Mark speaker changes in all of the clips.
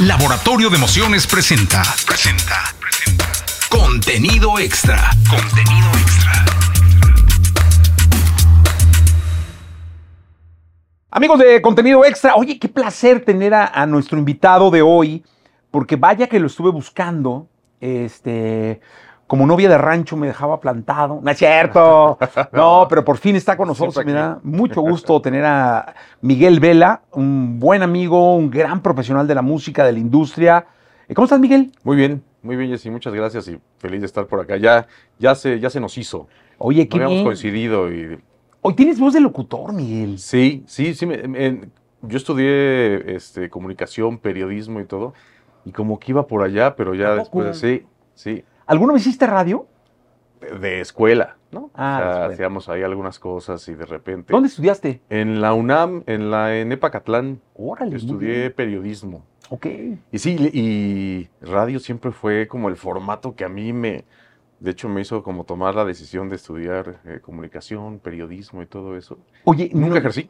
Speaker 1: Laboratorio de Emociones presenta. Presenta. Presenta. Contenido extra. Contenido extra.
Speaker 2: Amigos de contenido extra, oye, qué placer tener a, a nuestro invitado de hoy, porque vaya que lo estuve buscando. Este, como novia de rancho me dejaba plantado. No es cierto. No, pero por fin está con nosotros.
Speaker 3: Siempre
Speaker 2: Me
Speaker 3: aquí.
Speaker 2: da mucho gusto tener a Miguel Vela, un buen amigo, un gran profesional de la música, de la industria. Eh, ¿Cómo estás, Miguel?
Speaker 3: Muy bien, muy bien, Jessy, muchas gracias y feliz de estar por acá. Ya, ya, se, ya se nos hizo.
Speaker 2: Oye,
Speaker 3: No
Speaker 2: qué
Speaker 3: habíamos
Speaker 2: bien.
Speaker 3: coincidido y
Speaker 2: Hoy tienes voz de locutor, Miguel.
Speaker 3: sí, sí, sí. me- me- yo estudié este, comunicación, periodismo y todo, y como que iba por allá, pero ya después, sí, sí,
Speaker 2: ¿Alguna vez hiciste radio?
Speaker 3: de, de escuela, ¿no?
Speaker 2: Ah,
Speaker 3: o sea,
Speaker 2: escuela.
Speaker 3: hacíamos ahí algunas cosas y de repente.
Speaker 2: ¿Dónde estudiaste?
Speaker 3: En la UNAM, en la en Epacatlán,
Speaker 2: Órale.
Speaker 3: estudié periodismo.
Speaker 2: Ok.
Speaker 3: Y sí, y radio siempre fue como el formato que a mí me, de hecho, me hizo como tomar la decisión de estudiar eh, comunicación, periodismo y todo eso.
Speaker 2: Oye,
Speaker 3: Nunca
Speaker 2: no-
Speaker 3: ejercí.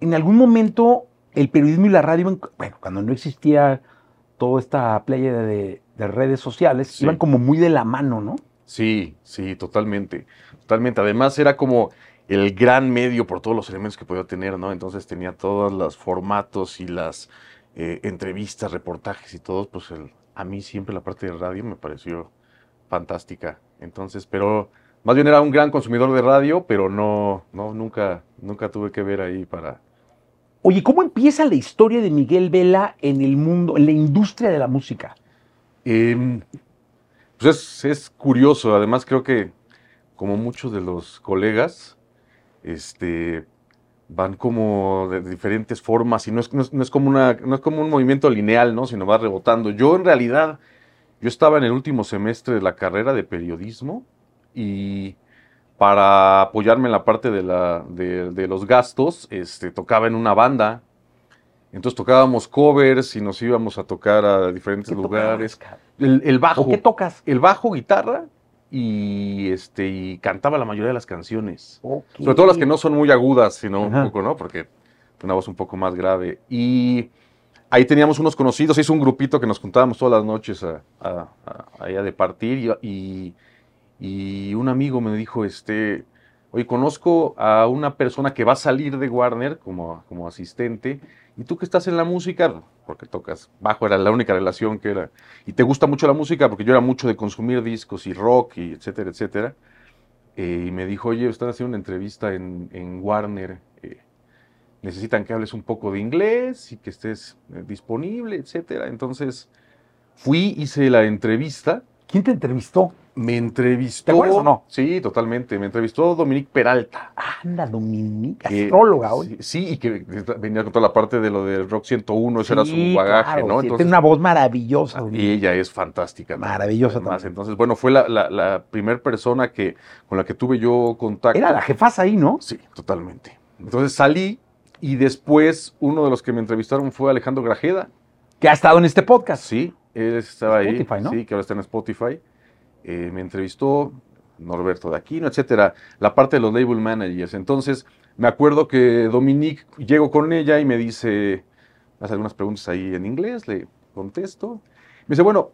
Speaker 2: en algún momento el periodismo y la radio, bueno, cuando no existía toda esta playa de, de redes sociales,
Speaker 3: Sí.
Speaker 2: iban como muy de la mano, ¿no?
Speaker 3: Sí, sí, totalmente, totalmente. Además era como el gran medio por todos los elementos que podía tener, ¿no? Entonces tenía todos los formatos y las eh, entrevistas, reportajes y todo, pues el- a mí siempre la parte de radio me pareció fantástica. Entonces, pero más bien era un gran consumidor de radio, pero no, no, nunca, nunca tuve que ver ahí para...
Speaker 2: Oye, ¿cómo empieza la historia de Miguel Vela en el mundo, en la industria de la música?
Speaker 3: Em, pues es, curioso, además creo que como muchos de los colegas, este, van como de diferentes formas y no es, como un movimiento lineal, ¿no? Sino va rebotando. Yo en realidad, yo estaba en el último semestre de la carrera de periodismo y para apoyarme en la parte de los gastos, este, tocaba en una banda. Entonces tocábamos covers y nos íbamos a tocar a diferentes
Speaker 2: ¿Qué
Speaker 3: lugares. El, el bajo.
Speaker 2: ¿O qué tocas?
Speaker 3: el bajo, guitarra y este y cantaba la mayoría de las canciones. Sobre todo las que no son muy agudas, sino
Speaker 2: Ajá.
Speaker 3: un poco, ¿no? Porque una voz un poco más grave. Y ahí teníamos unos conocidos, hizo un grupito que nos juntábamos todas las noches a, a- a- allá de partir y, y- y un amigo me dijo, este, oye, conozco a una persona que va a salir de Warner como, como asistente y tú que estás en la música, porque tocas bajo, era la única relación que era, y te gusta mucho la música, porque yo era mucho de consumir discos y rock y etcétera, etcétera. Eh, y me dijo, oye, están haciendo una entrevista en, en Warner. eh, necesitan que hables un poco de inglés y que estés eh, disponible, etcétera. Entonces fui, hice la entrevista.
Speaker 2: ¿Quién te entrevistó?
Speaker 3: Me entrevistó.
Speaker 2: ¿Te acuerdas o no?
Speaker 3: Sí, totalmente. Me entrevistó Dominique Peralta.
Speaker 2: Anda, Dominica,
Speaker 3: que-
Speaker 2: astróloga hoy.
Speaker 3: Sí, sí, y que venía con toda la parte de lo de Rock 101, ese era su bagaje,
Speaker 2: claro,
Speaker 3: ¿no?
Speaker 2: sí,
Speaker 3: Entonces,
Speaker 2: tiene una voz maravillosa.
Speaker 3: y
Speaker 2: Dominica.
Speaker 3: ella es fantástica. ¿no?
Speaker 2: Maravillosa
Speaker 3: Además,
Speaker 2: también.
Speaker 3: Entonces, bueno, fue la, la, la primera persona que, con la que tuve yo contacto.
Speaker 2: Era la jefaza ahí, ¿no?
Speaker 3: Sí, totalmente. Entonces salí y después uno de los que me entrevistaron fue Alejandro Grajeda.
Speaker 2: Que ha estado en este podcast.
Speaker 3: Sí, él estaba ahí.
Speaker 2: Spotify, ¿no?
Speaker 3: Sí, que ahora está en Spotify. Eh, me entrevistó Norberto de Aquino, etcétera. La parte de los label managers. Entonces, me acuerdo que Dominique, llego con ella y me dice, hace algunas preguntas ahí en inglés, le contesto. Me dice, bueno,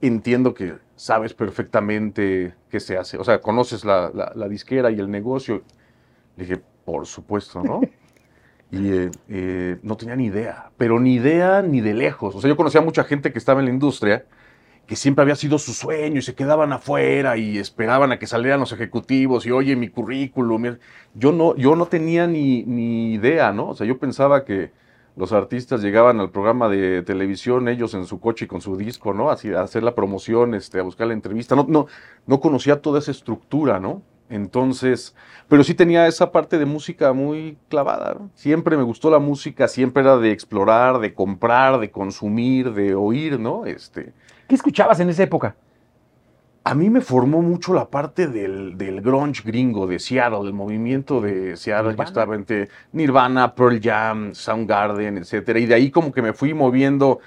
Speaker 3: entiendo que sabes perfectamente qué se hace. O sea, conoces la, la- la disquera y el negocio. Le dije, por supuesto, ¿no? Y eh, eh, no tenía ni idea, pero ni idea ni de lejos. O sea, yo conocía a mucha gente que estaba en la industria que siempre había sido su sueño y se quedaban afuera y esperaban a que salieran los ejecutivos y oye mi currículum. mi-". Yo no, yo no tenía ni, ni idea, ¿no? O sea, yo pensaba que los artistas llegaban al programa de televisión, ellos en su coche y con su disco, ¿no? Así, a hacer la promoción, este, a buscar la entrevista. No, no, no conocía toda esa estructura, ¿no? Entonces, pero sí tenía esa parte de música muy clavada. ¿no? Siempre me gustó la música, siempre era de explorar, de comprar, de consumir, de oír, ¿no? Este,
Speaker 2: ¿Qué escuchabas en esa época?
Speaker 3: a mí me formó mucho la parte del, del grunge gringo de Seattle, el movimiento de Seattle.
Speaker 2: Nirvana.
Speaker 3: estaba entre Nirvana, Pearl Jam, Soundgarden, etcétera. Y de ahí como que me fui moviendo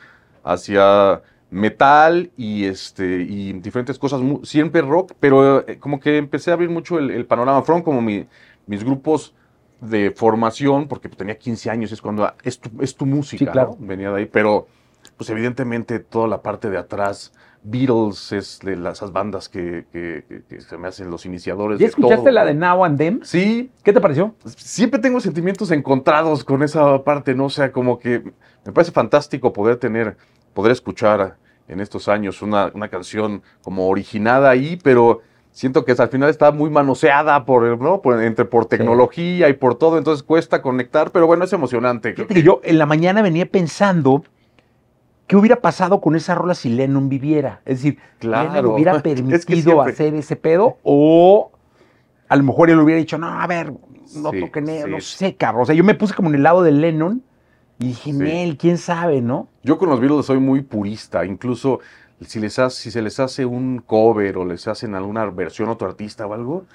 Speaker 3: hacia metal y este y diferentes cosas, siempre rock, pero eh, como que empecé a abrir mucho el, el panorama. Fueron como mi- mis grupos de formación, porque tenía 15 años, es cuando ah, es tu, es tu música,
Speaker 2: Sí, claro.
Speaker 3: ¿no? venía de ahí, pero pues evidentemente toda la parte de atrás, Beatles es de las, esas bandas que, que- que- que se me hacen los iniciadores
Speaker 2: ¿Ya
Speaker 3: de
Speaker 2: escuchaste
Speaker 3: todo,
Speaker 2: la de Now and Them?
Speaker 3: Sí,
Speaker 2: ¿Qué te pareció?
Speaker 3: siempre tengo sentimientos encontrados con esa parte, ¿no? O sea, como que me parece fantástico poder tener, poder escuchar en estos años una, una canción como originada ahí, pero siento que al final está muy manoseada por, el- ¿no? por, entre, por tecnología y por todo, entonces cuesta conectar, pero bueno, es emocionante. creo
Speaker 2: Fíjate que yo en la mañana venía pensando qué hubiera pasado con esa rola si Lennon viviera. Es decir,
Speaker 3: Claro.
Speaker 2: Lennon hubiera
Speaker 3: Es que
Speaker 2: permitido
Speaker 3: siempre-
Speaker 2: hacer ese pedo o a lo mejor él hubiera dicho, no, a ver, no
Speaker 3: Sí,
Speaker 2: toquen eso,
Speaker 3: sí.
Speaker 2: no sé, cabrón. O sea, yo me puse como en el lado de Lennon y dije,
Speaker 3: Sí.
Speaker 2: Nel, quién sabe, ¿no?
Speaker 3: Yo con los Beatles soy muy purista, incluso si, les hace- si se les hace un cover o les hacen alguna versión a otro artista o algo,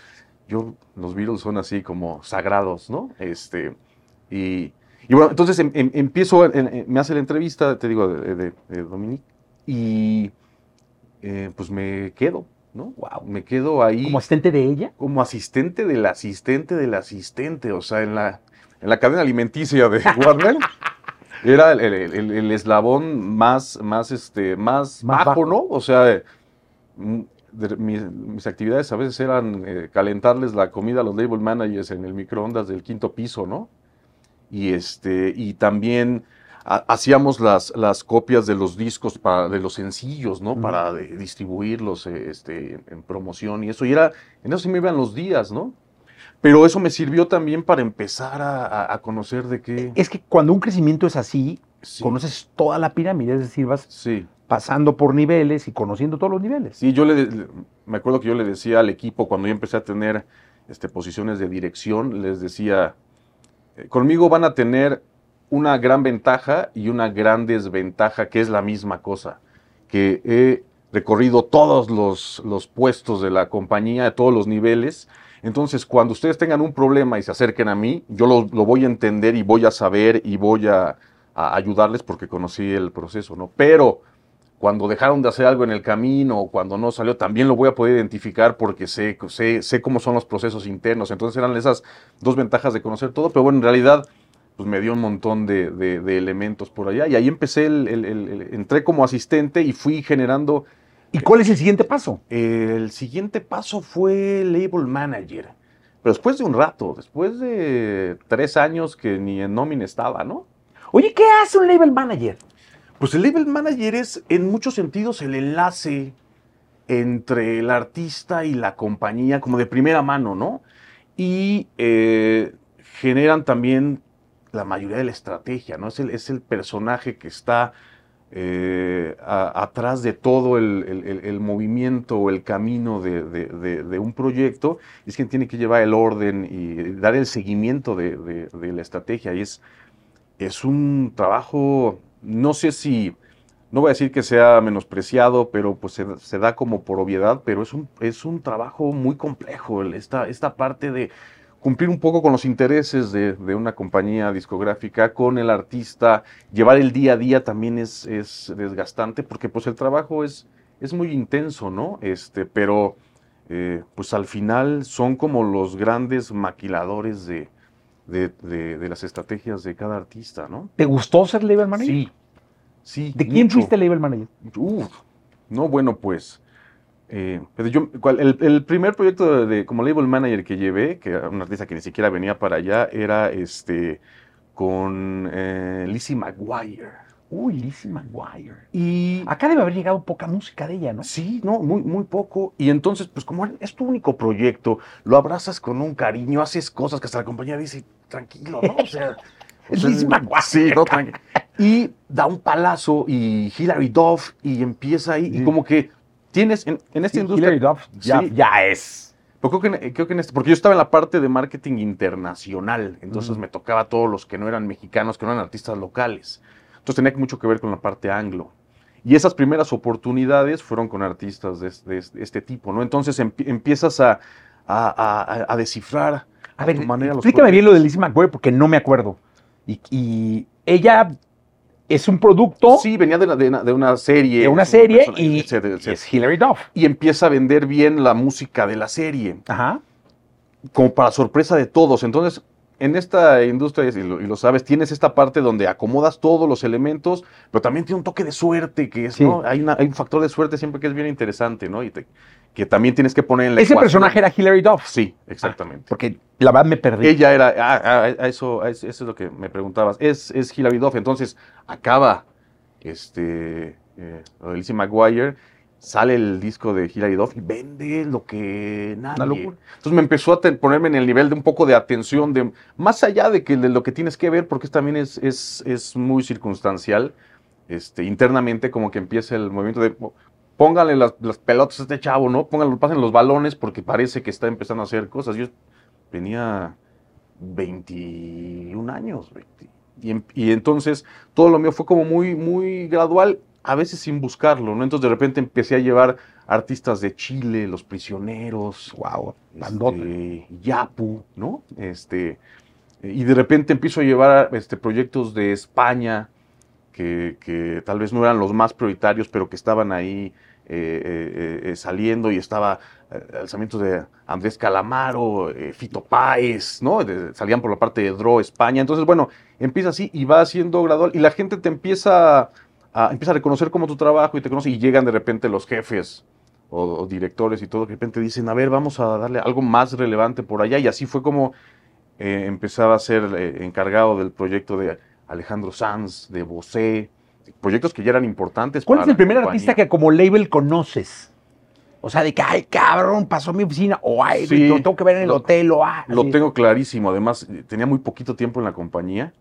Speaker 3: yo, los Beatles son así como sagrados, ¿no? Este, y, y bueno, entonces em- em- empiezo, en- me hace la entrevista, te digo, de, de- de Dominique, y eh, pues me quedo, ¿no?
Speaker 2: Wow.
Speaker 3: Me quedo ahí
Speaker 2: Como asistente de ella.
Speaker 3: como asistente del asistente del asistente, o sea, en la, en la cadena alimenticia de Warner. Era el, el- el- el eslabón más, más, este, más,
Speaker 2: Más
Speaker 3: bajo,
Speaker 2: bajo.
Speaker 3: ¿no? O sea, mm, de- mis, mis actividades a veces eran eh, calentarles la comida a los label managers en el microondas del quinto piso, ¿no? Y, este, y también ha- hacíamos las, las copias de los discos, para, de los sencillos, ¿no? Para de- distribuirlos eh, este, en, promoción y eso. Y era, en eso sí me iban los días, ¿no? Pero eso me sirvió también para empezar a, a- conocer de qué...
Speaker 2: Es que cuando un crecimiento es así,
Speaker 3: Sí,
Speaker 2: conoces toda la pirámide, es decir, vas
Speaker 3: sí,
Speaker 2: pasando por niveles y conociendo todos los niveles.
Speaker 3: sí, yo le, le- me acuerdo que yo le decía al equipo cuando yo empecé a tener este, posiciones de dirección, les decía, conmigo van a tener una gran ventaja y una gran desventaja, que es la misma cosa, que he recorrido todos los, los puestos de la compañía, de todos los niveles. Entonces, cuando ustedes tengan un problema y se acerquen a mí, yo lo, lo voy a entender y voy a saber y voy a, a ayudarles porque conocí el proceso, ¿no? Pero cuando dejaron de hacer algo en el camino o cuando no salió, también lo voy a poder identificar porque sé, sé, sé cómo son los procesos internos. Entonces eran esas dos ventajas de conocer todo, pero bueno, en realidad pues me dio un montón de, de- de elementos por allá y ahí empecé, el, el- el- entré como asistente y fui generando
Speaker 2: ¿Y cuál es el siguiente paso?
Speaker 3: el siguiente paso fue label manager. Pero después de un rato, después de tres años que ni en nómina estaba, ¿no?
Speaker 2: Oye, ¿qué hace un label manager?
Speaker 3: Pues el label manager es en muchos sentidos el enlace entre el artista y la compañía, como de primera mano, ¿no? Y eh, generan también la mayoría de la estrategia, ¿no? Es el, es el personaje que está eh, atrás de todo el, el- movimiento o el camino de, de- un proyecto, es quien tiene que llevar el orden y dar el seguimiento de la estrategia. Y es, es un trabajo, no sé si, no voy a decir que sea menospreciado, pero pues se, se da como por obviedad, pero es un, es un trabajo muy complejo, esta, esta parte de cumplir un poco con los intereses de, de una compañía discográfica, con el artista, llevar el día a día también es, es desgastante, porque pues el trabajo es, es muy intenso, ¿no? Este, pero eh, pues al final son como los grandes maquiladores de, de, de- de las estrategias de cada artista, ¿no?
Speaker 2: ¿Te gustó ser label manager?
Speaker 3: Sí, sí.
Speaker 2: ¿De quién
Speaker 3: mucho.
Speaker 2: fuiste label manager?
Speaker 3: Uf, no, bueno, pues. eh, pero yo, cual- el, el primer proyecto de, de- como label manager que llevé, que era un artista que ni siquiera venía para allá, era este con eh, Lizzie McGuire.
Speaker 2: Uy, Lizzie McGuire.
Speaker 3: Y
Speaker 2: Acá debe haber llegado poca música de ella, ¿no?
Speaker 3: sí, no, muy, muy poco. Y entonces, pues como es tu único proyecto, lo abrazas con un cariño, haces cosas que hasta la compañía dice, tranquilo, ¿no? O sea, o sea,
Speaker 2: Lizzie McGuire.
Speaker 3: Sí, no, tranquilo. Y da un palazo y Hilary Duff y empieza ahí, y como que tienes en, en esta
Speaker 2: Sí,
Speaker 3: industria...
Speaker 2: Hilary Duff ya,
Speaker 3: Sí.
Speaker 2: ya es.
Speaker 3: Pero creo que, en- creo que en este, porque yo estaba en la parte de marketing internacional, entonces
Speaker 2: Ujú.
Speaker 3: me tocaba a todos los que no eran mexicanos, que no eran artistas locales. Entonces tenía mucho que ver con la parte anglo. Y esas primeras oportunidades fueron con artistas de, es- de es- de este tipo, ¿no? Entonces empie- empiezas a, a- a- a descifrar
Speaker 2: A ver,
Speaker 3: tu manera los
Speaker 2: explícame bien lo de. Lizzie McGuire porque no me acuerdo. Y, y ella es un producto
Speaker 3: Sí, venía de, la- de una, de una serie.
Speaker 2: de una serie
Speaker 3: persona-
Speaker 2: y, es Hilary Duff.
Speaker 3: y empieza a vender bien la música de la serie.
Speaker 2: Ajá.
Speaker 3: como para sorpresa de todos. Entonces, en esta industria, y lo, y lo sabes, tienes esta parte donde acomodas todos los elementos, pero también tiene un toque de suerte, que es,
Speaker 2: Sí.
Speaker 3: ¿no? Hay, una- hay un factor de suerte siempre que es bien interesante, ¿no? Y te- que también tienes que poner en la
Speaker 2: Ese
Speaker 3: ecuación.
Speaker 2: personaje era Hilary Duff.
Speaker 3: Sí, exactamente.
Speaker 2: Porque la verdad me perdí.
Speaker 3: Ella era, ah, ah, eso, eso, es lo que me preguntabas. Es, es Hilary Duff. Entonces, acaba este, eh, Lizzie McGuire, sale el disco de Hilary Duff y vende lo que
Speaker 2: locura.
Speaker 3: Entonces me empezó a ponerme en el nivel de un poco de atención, de más allá de, que, de lo que tienes que ver, porque también es, es, es muy circunstancial. Este, internamente, como que empieza el movimiento de pónganle las, las pelotas a este chavo, ¿no? Pónganlo, pasen los balones porque parece que está empezando a hacer cosas. Yo tenía 21 años, 20, y, em- y entonces todo lo mío fue como muy, muy gradual, a veces sin buscarlo, ¿no? Entonces de repente empecé a llevar artistas de Chile, Los Prisioneros,
Speaker 2: Wow,
Speaker 3: este, Yapu, ¿no? Este, y de repente empiezo a llevar este, proyectos de España que, que tal vez no eran los más prioritarios, pero que estaban ahí eh, eh, eh, saliendo y estaba alzamientos de Andrés Calamaro, Fito Páez, ¿no? De- salían por la parte de Dro España. Entonces, bueno, empieza así y va haciendo gradual y la gente te empieza a, empieza a reconocer como tu trabajo y te conoce y llegan de repente los jefes o, o directores y todo, de repente dicen, a ver, vamos a darle algo más relevante por allá. Y así fue como eh, empezaba a ser eh, encargado del proyecto de Alejandro Sanz, de Bosé, proyectos que ya eran importantes.
Speaker 2: ¿Cuál
Speaker 3: para
Speaker 2: es el primer
Speaker 3: compañía.
Speaker 2: artista que como label conoces? O sea, de que, ay, cabrón, pasó a mi oficina, o ay,
Speaker 3: Sí,
Speaker 2: lo tengo que ver en el
Speaker 3: lo-
Speaker 2: hotel, o ah.
Speaker 3: Lo
Speaker 2: así.
Speaker 3: tengo clarísimo. Además, tenía muy poquito tiempo en la compañía.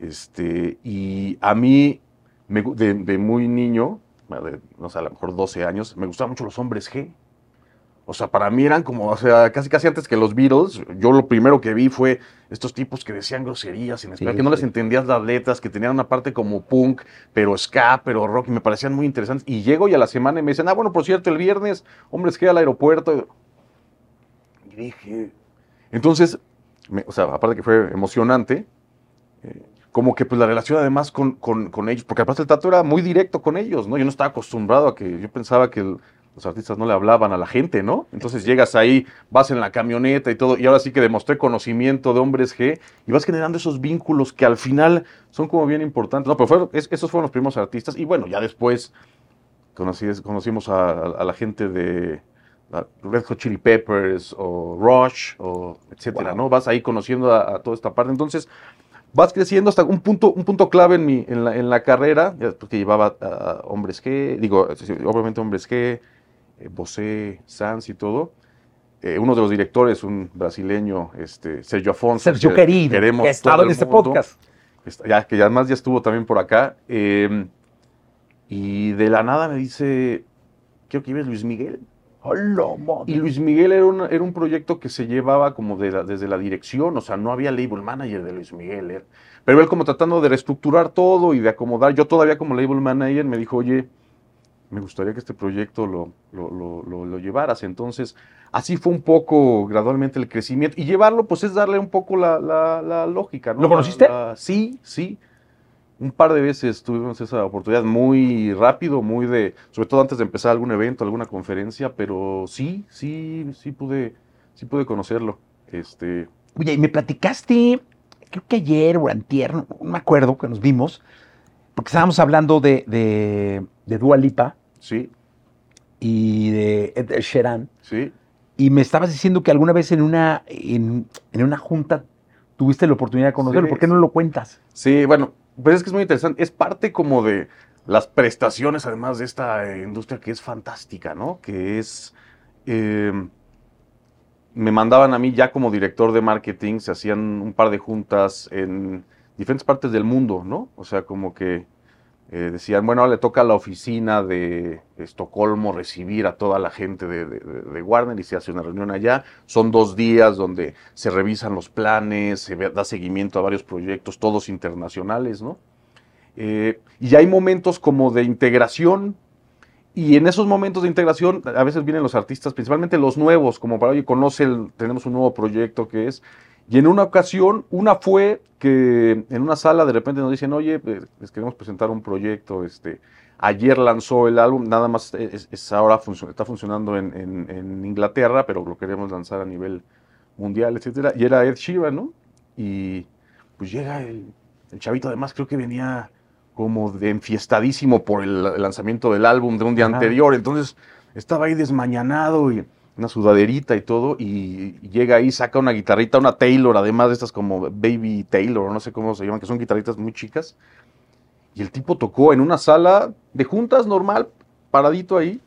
Speaker 3: Este, y a mí, me de, de muy niño, de, no sé, a lo mejor 12 años, me gustaban mucho los hombres G. O sea, para mí eran como, o sea, casi casi antes que los Beatles, yo lo primero que vi fue estos tipos que decían groserías
Speaker 2: Sí,
Speaker 3: que no
Speaker 2: sí.
Speaker 3: les entendías las letras, que tenían una parte como punk, pero ska, pero rock, y me parecían muy interesantes. Y llego y a la semana y me dicen, ah, bueno, por cierto, el viernes, hombres G al aeropuerto. Y dije, entonces, me- o sea, aparte que fue emocionante, eh, como que pues la relación además con, con- con ellos, porque aparte el Tato era muy directo con ellos, ¿no? Yo no estaba acostumbrado a que, yo pensaba que el- los artistas no le hablaban a la gente, ¿no? Entonces llegas ahí, vas en la camioneta y todo, y ahora sí que demostré conocimiento de hombres G, y vas generando esos vínculos que al final son como bien importantes. No, pero fueron- es- esos fueron los primeros artistas, y bueno, ya después conocí, conocimos a, a- a la gente de Red Hot Chili Peppers o Rush o etcétera,
Speaker 2: Wow.
Speaker 3: ¿no? Vas ahí conociendo a, a toda esta parte. Entonces, vas creciendo hasta un punto, un punto clave en, mi, en, la, en la carrera, ya después que llevaba a hombres G, digo, obviamente hombres G, eh, Bosé, Sanz y todo. Eh, uno de los directores, un brasileño, este, Sergio Afonso.
Speaker 2: Sergio
Speaker 3: que
Speaker 2: querido,
Speaker 3: queremos
Speaker 2: que ha estado en este
Speaker 3: mundo,
Speaker 2: podcast.
Speaker 3: ya, que además ya estuvo también por acá. eh, y de la nada me dice, quiero que lleves Luis Miguel. Y Luis Miguel era un, era un proyecto que se llevaba como de la- desde la dirección, o sea, no había label manager de Luis Miguel. era- pero él como tratando de reestructurar todo y de acomodar. Yo todavía como label manager me dijo, oye, me gustaría que este proyecto lo, lo, lo- llevaras. Entonces, así fue un poco gradualmente el crecimiento. Y llevarlo, pues es darle un poco la, la- la lógica. ¿no?
Speaker 2: ¿Lo conociste?
Speaker 3: sí, sí. Un par de veces tuvimos esa oportunidad muy rápido, muy de, sobre todo antes de empezar algún evento, alguna conferencia, pero sí, sí, sí pude, sí pude conocerlo. Este,
Speaker 2: Oye, y me platicaste, creo que ayer o antier, no, no me acuerdo que nos vimos, porque estábamos hablando de, de, de Dua Lipa
Speaker 3: sí,
Speaker 2: y de Ed Sheeran,
Speaker 3: sí.
Speaker 2: y me estabas diciendo que alguna vez en una, en, en una junta tuviste la oportunidad de conocerlo.
Speaker 3: Sí,
Speaker 2: ¿Por qué no lo cuentas?
Speaker 3: Sí, bueno, pues es que es muy interesante. Es parte como de las prestaciones, además de esta eh, industria que es fantástica, ¿no? Que es. eh, me mandaban a mí ya como director de marketing, se hacían un par de juntas en diferentes partes del mundo, ¿no? O sea, como que eh, decían, bueno, le toca a la oficina de Estocolmo recibir a toda la gente de, de- Warner y se hace una reunión allá. Son dos días donde se revisan los planes, se da seguimiento a varios proyectos, todos internacionales, ¿no? Eh, y hay momentos como de integración y en esos momentos de integración a veces vienen los artistas, principalmente los nuevos, como para, oye, conoce, el- tenemos un nuevo proyecto que es... Y en una ocasión, una fue que en una sala de repente nos dicen, oye, eh, les queremos presentar un proyecto, este, ayer lanzó el álbum, nada más es, es ahora func- está funcionando en, en- en Inglaterra, pero lo queremos lanzar a nivel mundial, etcétera. Y era Ed Sheeran, ¿no? y pues llega el, el chavito, además creo que venía como de enfiestadísimo por el, el lanzamiento del álbum de un día
Speaker 2: Ajá.
Speaker 3: anterior, entonces estaba ahí desmañanado y una sudaderita y todo, y, llega ahí, saca una guitarrita, una Taylor, además de estas como Baby Taylor, no sé cómo se llaman, que son guitarritas muy chicas, y el tipo tocó en una sala de juntas normal, paradito ahí,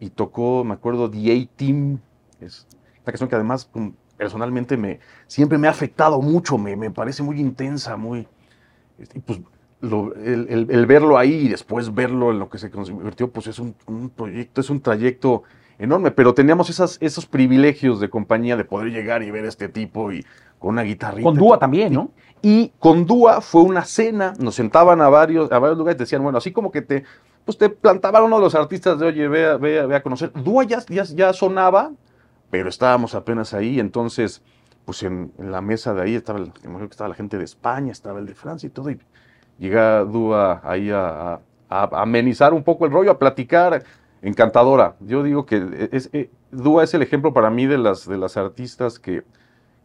Speaker 3: y tocó, me acuerdo, The A-Team, es una canción que además personalmente me, siempre me ha afectado mucho, me, me parece muy intensa, muy... este, y pues el, verlo ahí y después verlo en lo que se convirtió, pues es un proyecto, es un trayecto enorme, pero teníamos esas, esos privilegios de compañía de poder llegar y ver a este tipo y con una guitarrita.
Speaker 2: Con Dúa también, ¿no?
Speaker 3: Y con Dúa fue una cena, nos sentaban a varios, a varios lugares y decían, bueno, así como que te, pues te plantaban uno de los artistas de, oye, ve, ve, ve a conocer. Dúa ya, ya, ya sonaba, pero estábamos apenas ahí, entonces, pues en, en la mesa de ahí estaba, el- que estaba la gente de España, estaba el de Francia y todo, y llega Dúa ahí a, a- a amenizar un poco el rollo, a platicar, encantadora. Yo digo que es, es- Dúa es el ejemplo para mí de las, de las artistas que,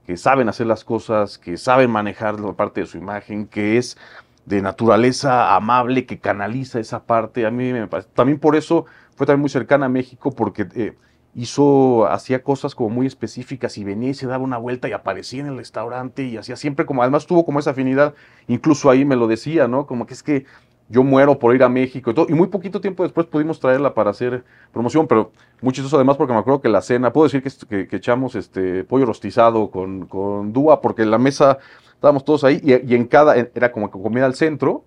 Speaker 3: que saben hacer las cosas, que saben manejar la parte de su imagen, que es de naturaleza amable, que canaliza esa parte. A mí me parece. También por eso fue también muy cercana a México, porque eh, hizo, hacía cosas como muy específicas y venía y se daba una vuelta y aparecía en el restaurante y hacía siempre como, además tuvo como esa afinidad, incluso ahí me lo decía, ¿no? Como que es que yo muero por ir a México y todo. Y muy poquito tiempo después pudimos traerla para hacer promoción, pero muy chistoso además porque me acuerdo que la cena, puedo decir que, echamos este pollo rostizado con, con Dúa, porque en la mesa estábamos todos ahí y, y en cada, era como que comida al centro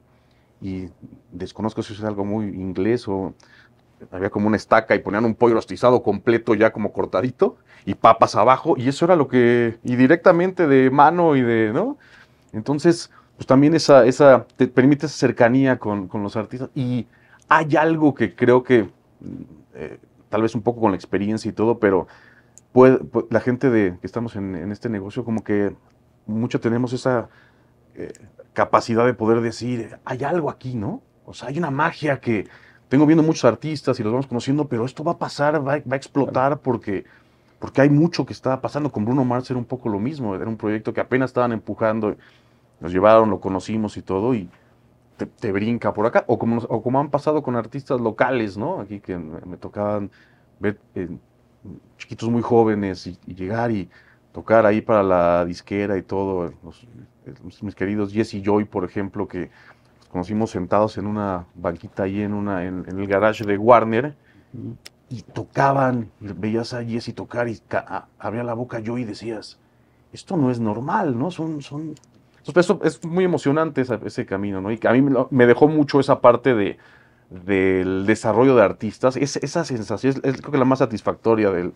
Speaker 3: y desconozco si es algo muy inglés o había como una estaca y ponían un pollo rostizado completo ya como cortadito y papas abajo y eso era lo que, y directamente de mano y de, ¿no? Entonces, pues también esa, esa, te permite esa cercanía con, con los artistas y hay algo que creo que, mm, eh, tal vez un poco con la experiencia y todo, pero puede, pu- la gente de, que estamos en, en este negocio como que mucho tenemos esa eh, capacidad de poder decir, hay algo aquí, ¿no? O sea, hay una magia que tengo viendo muchos artistas y los vamos conociendo, pero esto va a pasar, va, va a explotar porque, porque hay mucho que está pasando. Con Bruno Mars era un poco lo mismo, era un proyecto que apenas estaban empujando, nos llevaron, lo conocimos y todo, y te, brinca por acá. O como, nos- o como han pasado con artistas locales, ¿no? Aquí que me, tocaban ver eh, chiquitos muy jóvenes y, llegar y tocar ahí para la disquera y todo. Mis queridos Jesse Joy, por ejemplo, que los conocimos sentados en una banquita ahí en, una, en, el garage de Warner y tocaban, veías a Jesse tocar y abría la boca yo y decías, esto no es normal, ¿no? Son, son... Entonces, eso es muy emocionante ese camino, ¿no? Y a mí me, dejó mucho esa parte de, del desarrollo de artistas, es, esa sensación es, es creo que la más satisfactoria del,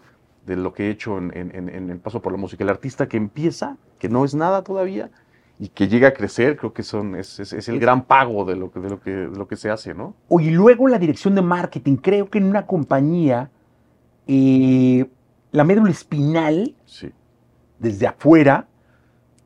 Speaker 3: de lo que he hecho en, en- el paso por la música. El artista que empieza, que no es nada todavía, y que llega a crecer, creo que son, es, es- el gran pago de lo que, de lo que, de lo que se hace, ¿no?
Speaker 2: O, y luego la dirección de marketing. Creo que en una compañía, eh, la médula espinal,
Speaker 3: Sí.
Speaker 2: desde afuera,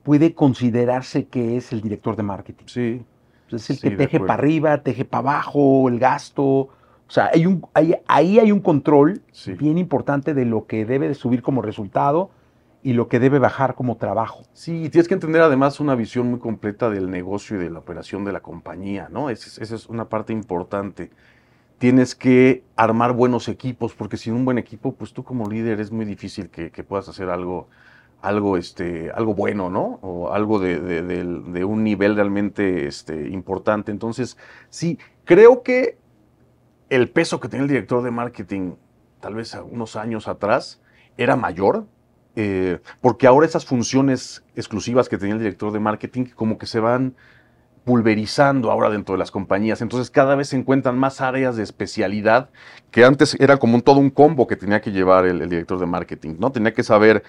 Speaker 2: puede considerarse que es el director de marketing.
Speaker 3: Sí,
Speaker 2: Es el
Speaker 3: Sí,
Speaker 2: que teje para arriba, teje para abajo, el gasto. O sea, hay un, hay- ahí hay un control
Speaker 3: Sí.
Speaker 2: bien importante de lo que debe de subir como resultado y lo que debe bajar como trabajo.
Speaker 3: Sí, tienes que entender además una visión muy completa del negocio y de la operación de la compañía, ¿no? Es- Esa es una parte importante. Tienes que armar buenos equipos, porque sin un buen equipo, pues tú como líder es muy difícil que, que puedas hacer algo, algo, este, algo bueno, ¿no? O algo de, de- de un nivel realmente este, importante. Entonces, sí, creo que el peso que tenía el director de marketing, tal vez unos años atrás, era mayor, eh, porque ahora esas funciones exclusivas que tenía el director de marketing como que se van pulverizando ahora dentro de las compañías. Entonces cada vez se encuentran más áreas de especialidad que antes era como un, todo un combo que tenía que llevar el director de marketing, ¿no? Tenía que saber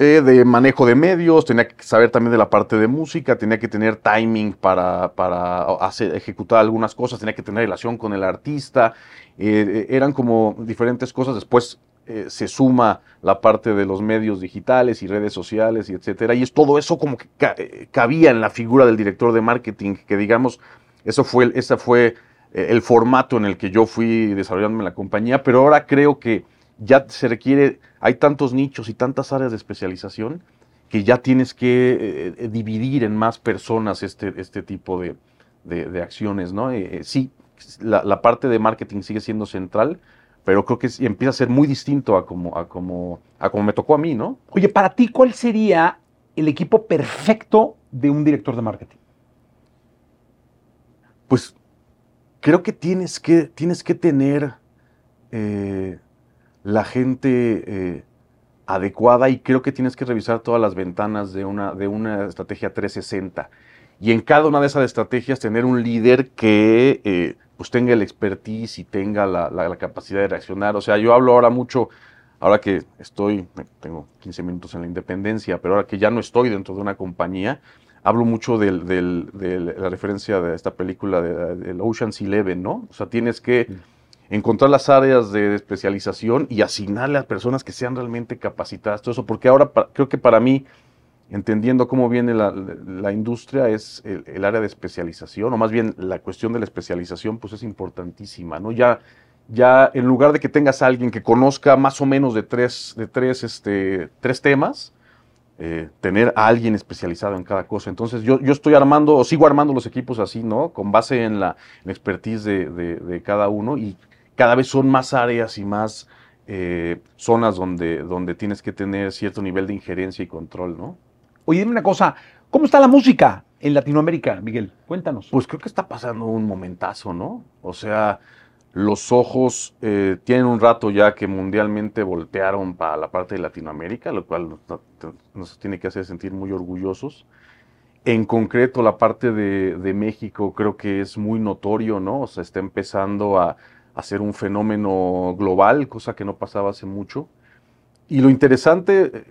Speaker 3: eh, de manejo de medios, tenía que saber también de la parte de música, tenía que tener timing para, para hacer, ejecutar algunas cosas, tenía que tener relación con el artista, eh, eh, eran como diferentes cosas. Después se suma la parte de los medios digitales y redes sociales y etcétera, y es todo eso como que ca- cabía en la figura del director de marketing, que digamos, eso fue, ese fue el formato en el que yo fui desarrollándome la compañía, pero ahora creo que ya se requiere, hay tantos nichos y tantas áreas de especialización que ya tienes que eh, eh, dividir en más personas este, este tipo de, de, acciones, ¿no? Eh, sí, la, la, parte de marketing sigue siendo central, pero creo que empieza a ser muy distinto a como, a, como, a como me tocó a mí, ¿no?
Speaker 2: Oye, para ti, ¿cuál sería el equipo perfecto de un director de marketing?
Speaker 3: Pues creo que tienes que, tienes que tener la gente adecuada y creo que tienes que revisar todas las ventanas de una, de una estrategia 360. Y en cada una de esas estrategias tener un líder que eh, pues tenga el expertise y tenga la, capacidad de reaccionar. O sea, yo hablo ahora mucho, ahora que estoy, tengo 15 minutos en la independencia, pero ahora que ya no estoy dentro de una compañía, hablo mucho del, del, de la referencia de esta película del Ocean's Eleven, ¿no? O sea, tienes que encontrar las áreas de especialización y asignarle a personas que sean realmente capacitadas, todo eso, porque ahora creo que para mí, entendiendo cómo viene la, industria, es el, área de especialización, o más bien la cuestión de la especialización, pues es importantísima, ¿no? Ya, ya en lugar de que tengas a alguien que conozca más o menos de tres, de tres, este, tres temas, eh, tener a alguien especializado en cada cosa. Entonces yo, yo, estoy armando, o sigo armando los equipos así, ¿no? Con base en la, expertise de, de, cada uno y cada vez son más áreas y más eh, zonas donde, donde tienes que tener cierto nivel de injerencia y control, ¿no?
Speaker 2: Oye, dime una cosa, ¿cómo está la música en Latinoamérica, Miguel? Cuéntanos.
Speaker 3: Pues creo que está pasando un momentazo, ¿no? O sea, los ojos eh, tienen un rato ya que mundialmente voltearon para la parte de Latinoamérica, lo cual nos, tiene que hacer sentir muy orgullosos. En concreto, la parte de, de México creo que es muy notorio, ¿no? O sea, está empezando a, a ser un fenómeno global, cosa que no pasaba hace mucho. Y lo interesante,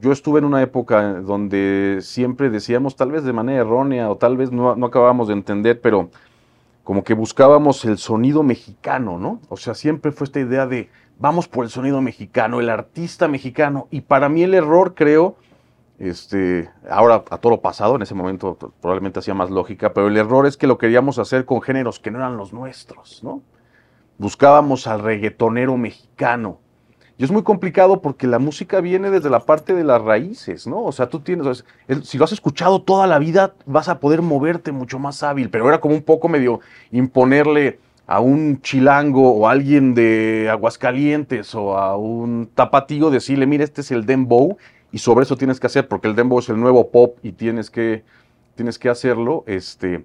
Speaker 3: yo estuve en una época donde siempre decíamos, tal vez de manera errónea o tal vez no, no acabábamos de entender, pero como que buscábamos el sonido mexicano, ¿no? O sea, siempre fue esta idea de vamos por el sonido mexicano, el artista mexicano. Y para mí el error, creo, este, ahora a todo lo pasado, en ese momento probablemente hacía más lógica, pero el error es que lo queríamos hacer con géneros que no eran los nuestros, ¿no? Buscábamos al reggaetonero mexicano. Y es muy complicado porque la música viene desde la parte de las raíces, ¿no? O sea, tú tienes, si lo has escuchado toda la vida, vas a poder moverte mucho más hábil, pero era como un poco medio imponerle a un chilango o a alguien de Aguascalientes o a un tapatío decirle, mira, este es el dembow y sobre eso tienes que hacer, porque el dembow es el nuevo pop y tienes que, tienes que hacerlo, este,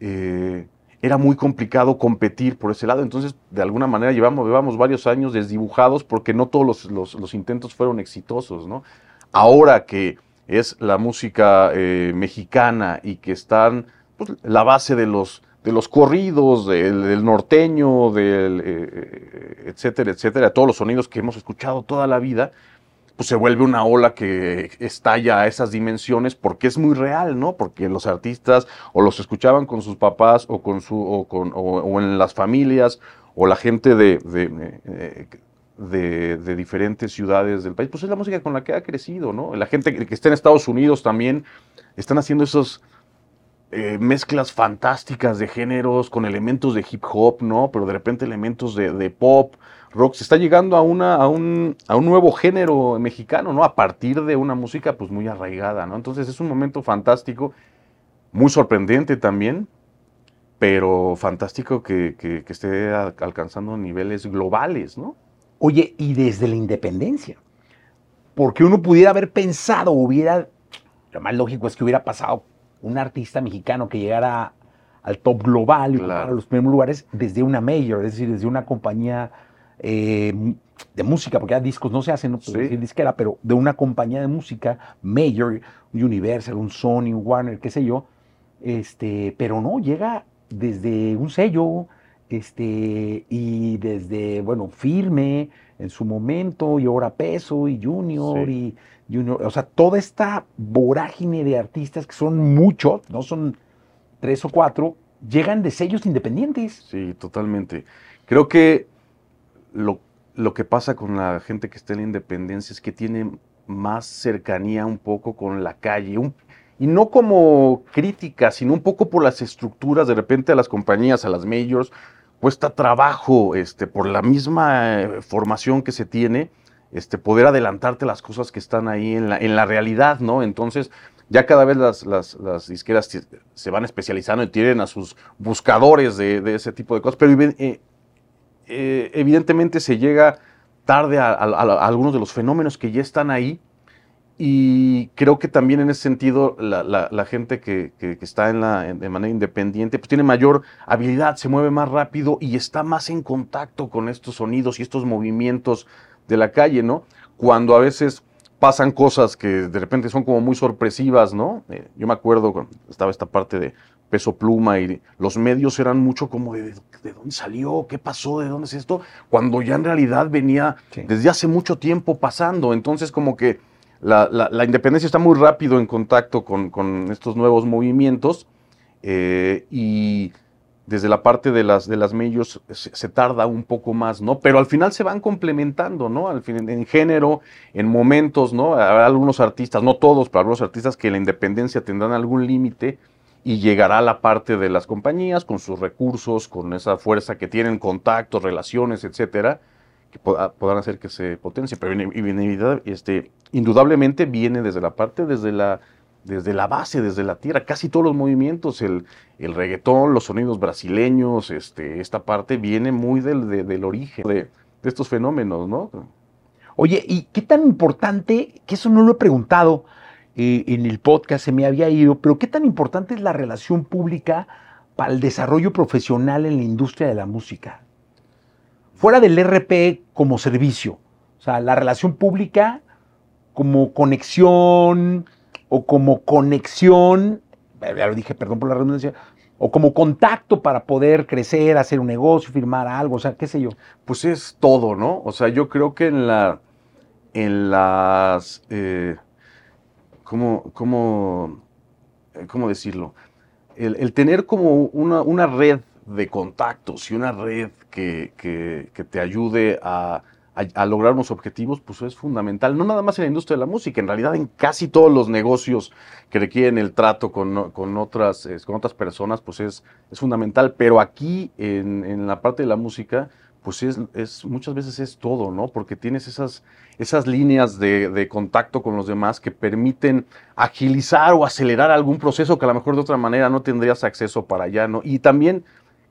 Speaker 3: eh, era muy complicado competir por ese lado. Entonces, de alguna manera, llevamos, varios años desdibujados porque no todos los, intentos fueron exitosos. ¿no? Ahora que es la música eh, mexicana y que están pues, la base de los, de los corridos, del, norteño, del, eh, eh, etcétera, etcétera, todos los sonidos que hemos escuchado toda la vida, pues se vuelve una ola que estalla a esas dimensiones porque es muy real, ¿no? Porque los artistas o los escuchaban con sus papás o, con su, o, con, o, en las familias o la gente de, de, de, diferentes ciudades del país, pues es la música con la que ha crecido, ¿no? La gente que está en Estados Unidos también están haciendo esos eh, mezclas fantásticas de géneros con elementos de hip hop, ¿no? Pero de repente elementos de, pop, rock. Se está llegando a, una, a, un, a un nuevo género mexicano, ¿no? A partir de una música pues muy arraigada, ¿no? Entonces es un momento fantástico, muy sorprendente también, pero fantástico que, que, que esté alcanzando niveles globales, ¿no?
Speaker 2: Oye, y desde la independencia, porque uno pudiera haber pensado, hubiera, lo más lógico es que hubiera pasado un artista mexicano que llegara al top global y a los primeros lugares desde una major, es decir, desde una compañía eh, de música, porque ya discos no se hacen, no puedo decir disquera, pero de una compañía de música major, Universal, un Sony, un Warner, qué sé yo, este, pero no, llega desde un sello, este, y desde, bueno, firme en su momento, y ahora peso, y junior, y o sea, toda esta vorágine de artistas que son muchos, no son tres o cuatro, llegan de sellos independientes.
Speaker 3: Sí, totalmente. Creo que lo, lo que pasa con la gente que está en la independencia es que tiene más cercanía un poco con la calle, y no como crítica, sino un poco por las estructuras, de repente a las compañías, a las majors, cuesta trabajo, este, por la misma eh, formación que se tiene, este, poder adelantarte las cosas que están ahí en la, en la realidad, ¿no? Entonces, ya cada vez las, las, las disqueras se van especializando y tienen a sus buscadores de, de ese tipo de cosas, pero eh, eh, evidentemente se llega tarde a, a- a- algunos de los fenómenos que ya están ahí y creo que también en ese sentido la, la- la gente que, que- que está en la, en- de manera independiente pues tiene mayor habilidad, se mueve más rápido y está más en contacto con estos sonidos y estos movimientos de la calle, ¿no? Cuando a veces pasan cosas que de repente son como muy sorpresivas, ¿no? Eh, yo me acuerdo cuando estaba esta parte de peso pluma y los medios eran mucho como de, ¿de dónde salió? ¿Qué pasó? ¿De dónde es esto? Cuando ya en realidad venía
Speaker 2: Sí.
Speaker 3: desde hace mucho tiempo pasando. Entonces como que la, la- la independencia está muy rápido en contacto con, con estos nuevos movimientos eh, y desde la parte de las, de las medios se, se tarda un poco más, ¿no? Pero al final se van complementando, ¿no? Al fin, en género, en momentos, ¿no? Habrá algunos artistas, no todos, pero algunos artistas que la independencia tendrán algún límite y llegará la parte de las compañías con sus recursos, con esa fuerza que tienen, contactos, relaciones, etcétera, que poda- podrán hacer que se potencie. Pero este, indudablemente viene desde la parte, desde la, desde la base, desde la tierra. Casi todos los movimientos, el, el reggaetón, los sonidos brasileños, este, esta parte viene muy del, de- del origen de, de estos fenómenos, ¿no?
Speaker 2: Oye, ¿y qué tan importante, que eso no lo he preguntado eh, en el podcast, se me había ido, pero qué tan importante es la relación pública para el desarrollo profesional en la industria de la música? Fuera del RP como servicio, o sea, la relación pública como conexión o como conexión, ya lo dije, perdón por la redundancia, o como contacto para poder crecer, hacer un negocio, firmar algo, o sea, qué sé yo.
Speaker 3: Pues es todo, ¿no? O sea, yo creo que en la, en las, eh, ¿cómo, cómo, eh, cómo decirlo? El, tener como una, red de contactos y una red que, te ayude a, lograr unos objetivos, pues es fundamental. No nada más en la industria de la música, en realidad en casi todos los negocios que requieren el trato con, eh, otras personas, pues es, fundamental. Pero aquí, en la parte de la música, pues es, es- muchas veces es todo, ¿no? Porque tienes esas, esas líneas de, de contacto con los demás que permiten agilizar o acelerar algún proceso que a lo mejor de otra manera no tendrías acceso para allá, ¿no? Y también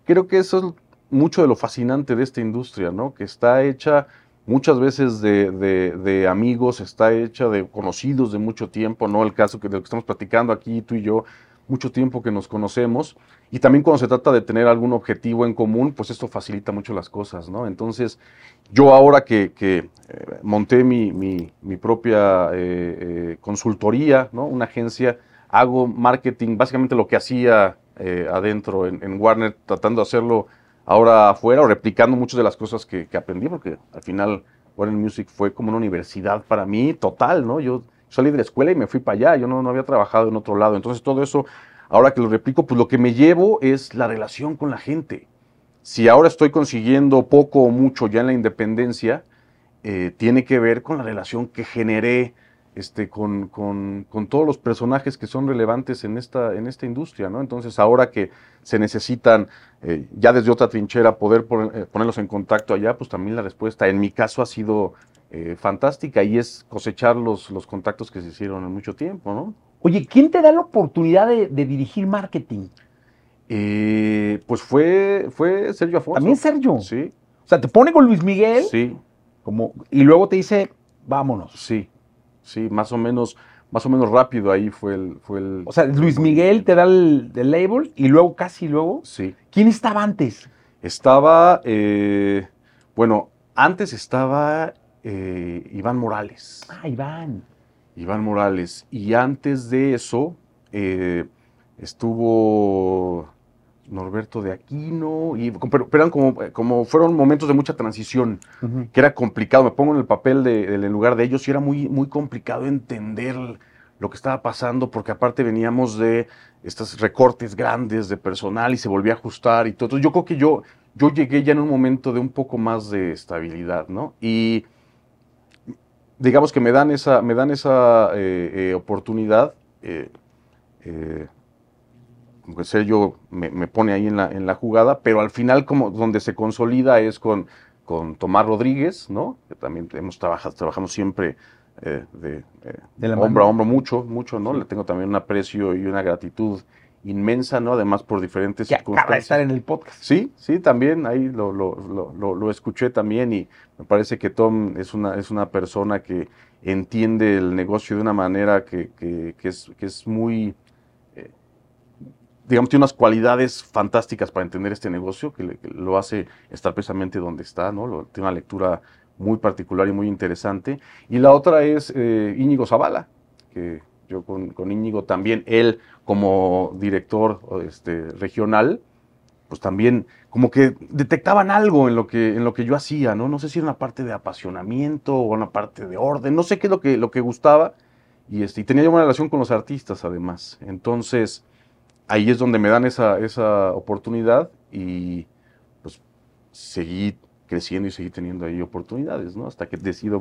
Speaker 3: creo que eso es mucho de lo fascinante de esta industria, ¿no? Que está hecha muchas veces de, de- amigos, está hecha de conocidos de mucho tiempo, ¿no? El caso que, de lo que estamos platicando aquí, tú y yo, mucho tiempo que nos conocemos. Y también cuando se trata de tener algún objetivo en común, pues esto facilita mucho las cosas, ¿no? Entonces, yo ahora que, eh, monté mi, mi- propia eh, eh, consultoría, ¿no? Una agencia, hago marketing, básicamente lo que hacía adentro en, en Warner, tratando de hacerlo ahora afuera o replicando muchas de las cosas que, que aprendí, porque al final Warner Music fue como una universidad para mí total, ¿no? Yo salí de la escuela y me fui para allá, yo no, no había trabajado en otro lado, entonces todo eso, ahora que lo replico, pues lo que me llevo es la relación con la gente. Si ahora estoy consiguiendo poco o mucho ya en la independencia, eh, tiene que ver con la relación que generé este, con, con- con todos los personajes que son relevantes en esta, en esta industria, ¿no? Entonces, ahora que se necesitan, eh, ya desde otra trinchera, poder eh, ponerlos en contacto allá, pues también la respuesta, en mi caso, ha sido eh, fantástica y es cosechar los, los contactos que se hicieron en mucho tiempo, ¿no?
Speaker 2: Oye, ¿quién te da la oportunidad de, de dirigir marketing?
Speaker 3: Eh, pues fue, fue Sergio Afonso.
Speaker 2: También Sergio.
Speaker 3: Sí,
Speaker 2: O sea, te pone con Luis Miguel
Speaker 3: sí,
Speaker 2: como, y luego te dice, vámonos.
Speaker 3: sí, sí, más o menos, más o menos rápido ahí fue el, fue el.
Speaker 2: O sea, Luis Miguel te da el, el label y luego, casi luego,
Speaker 3: Sí.
Speaker 2: ¿quién estaba antes?
Speaker 3: Estaba, eh, bueno, antes estaba eh, Iván Morales.
Speaker 2: Ah, Iván.
Speaker 3: Iván Morales. Y antes de eso eh, estuvo Norberto de Aquino. Y, pero, pero eran como, como fueron momentos de mucha transición, que era complicado. Me pongo en el papel de, del- en lugar de ellos y era muy, muy complicado entender lo que estaba pasando, porque aparte veníamos de estos recortes grandes de personal y se volvía a ajustar y todo. Entonces yo creo que yo, yo llegué ya en un momento de un poco más de estabilidad, ¿no? Y digamos que me dan esa, me dan esa eh, eh, oportunidad. eh, como que Sergio me, me pone ahí en la, en la jugada, pero al final como donde se consolida es con, con Tomás Rodríguez, ¿no? Que también hemos trabajado, trabajamos siempre de,
Speaker 2: De la
Speaker 3: hombro
Speaker 2: mano.
Speaker 3: a hombro mucho, mucho, ¿no? Le tengo también un aprecio y una gratitud inmensa, ¿no? Además por diferentes
Speaker 2: Que acaba de
Speaker 3: circunstancias.
Speaker 2: estar en el podcast.
Speaker 3: Sí, sí, también ahí lo, lo, lo, lo- escuché también y me parece que Tom es una, es una persona que entiende el negocio de una manera que, que- que es, que es muy, eh, digamos, tiene unas cualidades fantásticas para entender este negocio que, le- que lo hace estar precisamente donde está, ¿no? Lo- tiene una lectura muy particular y muy interesante. Y la otra es eh, Íñigo Zavala, que yo con, con Íñigo también, él como director este, regional, pues también como que detectaban algo en lo que, en lo que yo hacía, ¿no? No sé si era una parte de apasionamiento o una parte de orden, no sé qué es lo que, lo que gustaba. Y, este, y tenía buena relación con los artistas, además. Entonces, ahí es donde me dan esa, esa oportunidad y pues seguí creciendo y seguí teniendo ahí oportunidades, ¿no? Hasta que decido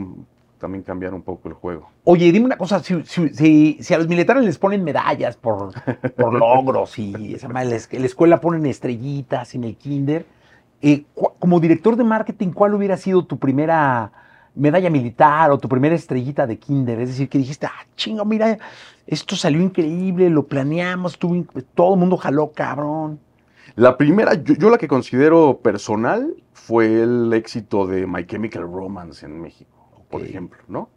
Speaker 3: también cambiar un poco el juego.
Speaker 2: Oye, dime una cosa, si, si- si- si a los militares les ponen medallas por, por logros y esa madre, la escuela ponen estrellitas en el kinder, eh, como director de marketing, ¿cuál hubiera sido tu primera medalla militar o tu primera estrellita de kinder? Es decir, que dijiste, ah, chingo, mira, esto salió increíble, lo planeamos, inc- todo el mundo jaló, cabrón.
Speaker 3: La primera, yo, yo la que considero personal fue el éxito de My Chemical Romance en México, por ejemplo, ¿no?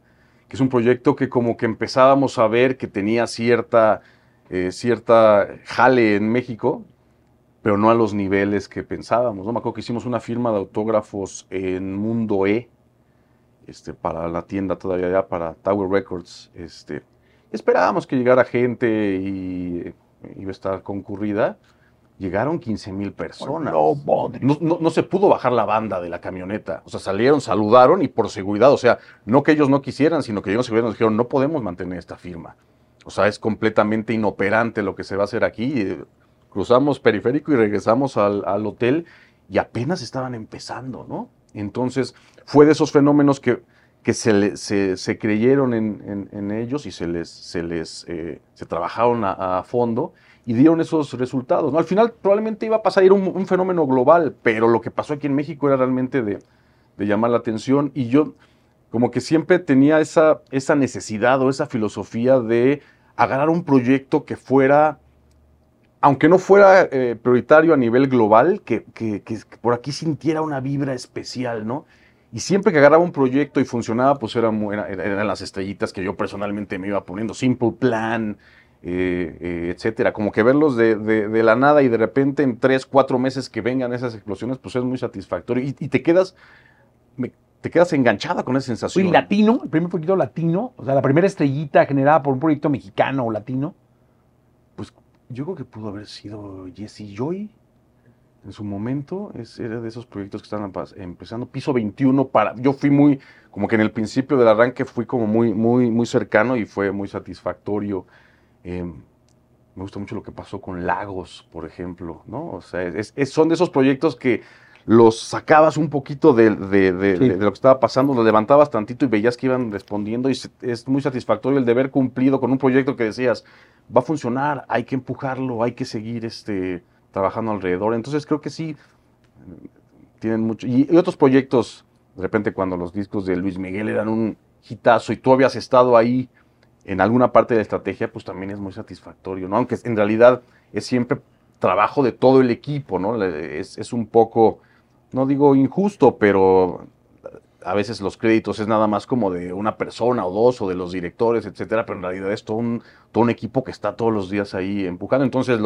Speaker 3: Que es un proyecto que como que empezábamos a ver que tenía cierta, eh, cierta jale en México, pero no a los niveles que pensábamos, ¿no? Me acuerdo que hicimos una firma de autógrafos en Mundo E, este, para la tienda todavía allá, para Tower Records, este, esperábamos que llegara gente y eh, iba a estar concurrida. Llegaron 15 mil personas.
Speaker 2: No, madre.
Speaker 3: No, no- no se pudo bajar la banda de la camioneta. O sea, salieron, saludaron y por seguridad, o sea, no que ellos no quisieran, sino que ellos seguridad nos dijeron, no podemos mantener esta firma. O sea, es completamente inoperante lo que se va a hacer aquí. Eh, Cruzamos periférico y regresamos al, al hotel y apenas estaban empezando, ¿no? Entonces, fue de esos fenómenos que, que se, le- se, se creyeron en, en- en ellos y se les, se les eh, se trabajaron a, a fondo y dieron esos resultados. ¿no? Al final probablemente iba a pasar, un, fenómeno global, pero lo que pasó aquí en México era realmente de, de llamar la atención y yo como que siempre tenía esa, esa necesidad o esa filosofía de agarrar un proyecto que fuera, aunque no fuera eh, prioritario a nivel global, que, que- por aquí sintiera una vibra especial, ¿no? Y siempre que agarraba un proyecto y funcionaba, pues era mu- era- eran las estrellitas que yo personalmente me iba poniendo. Simple Plan, eh, eh, etcétera. Como que verlos de, de- de la nada y de repente en tres, cuatro meses que vengan esas explosiones, pues es muy satisfactorio. Y, y te quedas me- te quedas enganchada con esa sensación.
Speaker 2: Fui latino, el primer proyecto latino, o sea, la primera estrellita generada por un proyecto mexicano o latino.
Speaker 3: Pues yo creo que pudo haber sido Jesse Joy en su momento. Es, era de esos proyectos que estaban empezando. Piso 21 para. Yo fui muy. Como que en el principio del arranque fui como muy, muy, muy cercano y fue muy satisfactorio. Eh, me gusta mucho lo que pasó con Lagos, por ejemplo, ¿no? O sea, es- es- son de esos proyectos que los sacabas un poquito de, de- de-
Speaker 2: Sí.
Speaker 3: de- de lo que estaba pasando, los levantabas tantito y veías que iban respondiendo y se- es muy satisfactorio el de haber cumplido con un proyecto que decías, va a funcionar, hay que empujarlo, hay que seguir este, trabajando alrededor. Entonces creo que sí, tienen mucho. Y, y otros proyectos, de repente cuando los discos de Luis Miguel eran un hitazo y tú habías estado ahí en alguna parte de la estrategia, pues también es muy satisfactorio, ¿no? Aunque en realidad es siempre trabajo de todo el equipo, ¿no? Es, es un poco, no digo injusto, pero a veces los créditos es nada más como de una persona o dos o de los directores, etcétera, pero en realidad es todo un, equipo que está todos los días ahí empujando. Entonces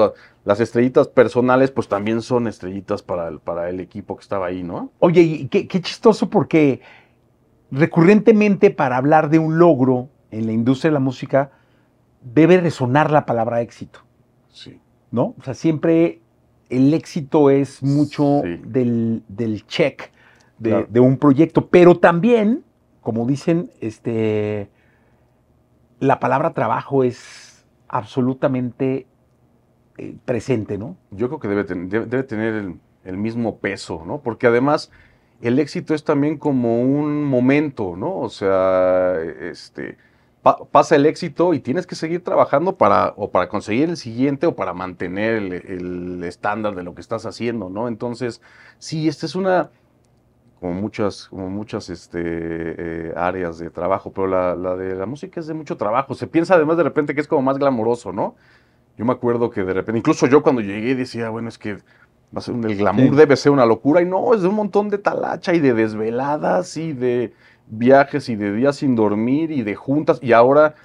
Speaker 3: las estrellitas personales pues también son estrellitas para el, para el equipo que estaba ahí, ¿no?
Speaker 2: Oye, y qué, qué chistoso porque recurrentemente para hablar de un logro en la industria de la música debe resonar la palabra éxito,
Speaker 3: Sí.
Speaker 2: ¿no? O sea, siempre el éxito es mucho
Speaker 3: Sí.
Speaker 2: del, del check de,
Speaker 3: Claro.
Speaker 2: de un proyecto, pero también, como dicen, este, la palabra trabajo es absolutamente eh, presente, ¿no?
Speaker 3: Yo creo que debe, ten- debe, debe tener el, el mismo peso, ¿no? Porque además el éxito es también como un momento, ¿no? O sea, este, pa- pasa el éxito y tienes que seguir trabajando para, o para conseguir el siguiente o para mantener el, el estándar de lo que estás haciendo, ¿no? Entonces, sí, esta es una... como muchas, como muchas este, eh, áreas de trabajo, pero la, la, de la música es de mucho trabajo. Se piensa además de repente que es como más glamoroso, ¿no? Yo me acuerdo que de repente, incluso yo cuando llegué decía, bueno, es que va a ser el glamour debe ser una locura, y no, es de un montón de talacha y de desveladas y de viajes y de días sin dormir y de juntas, y ahora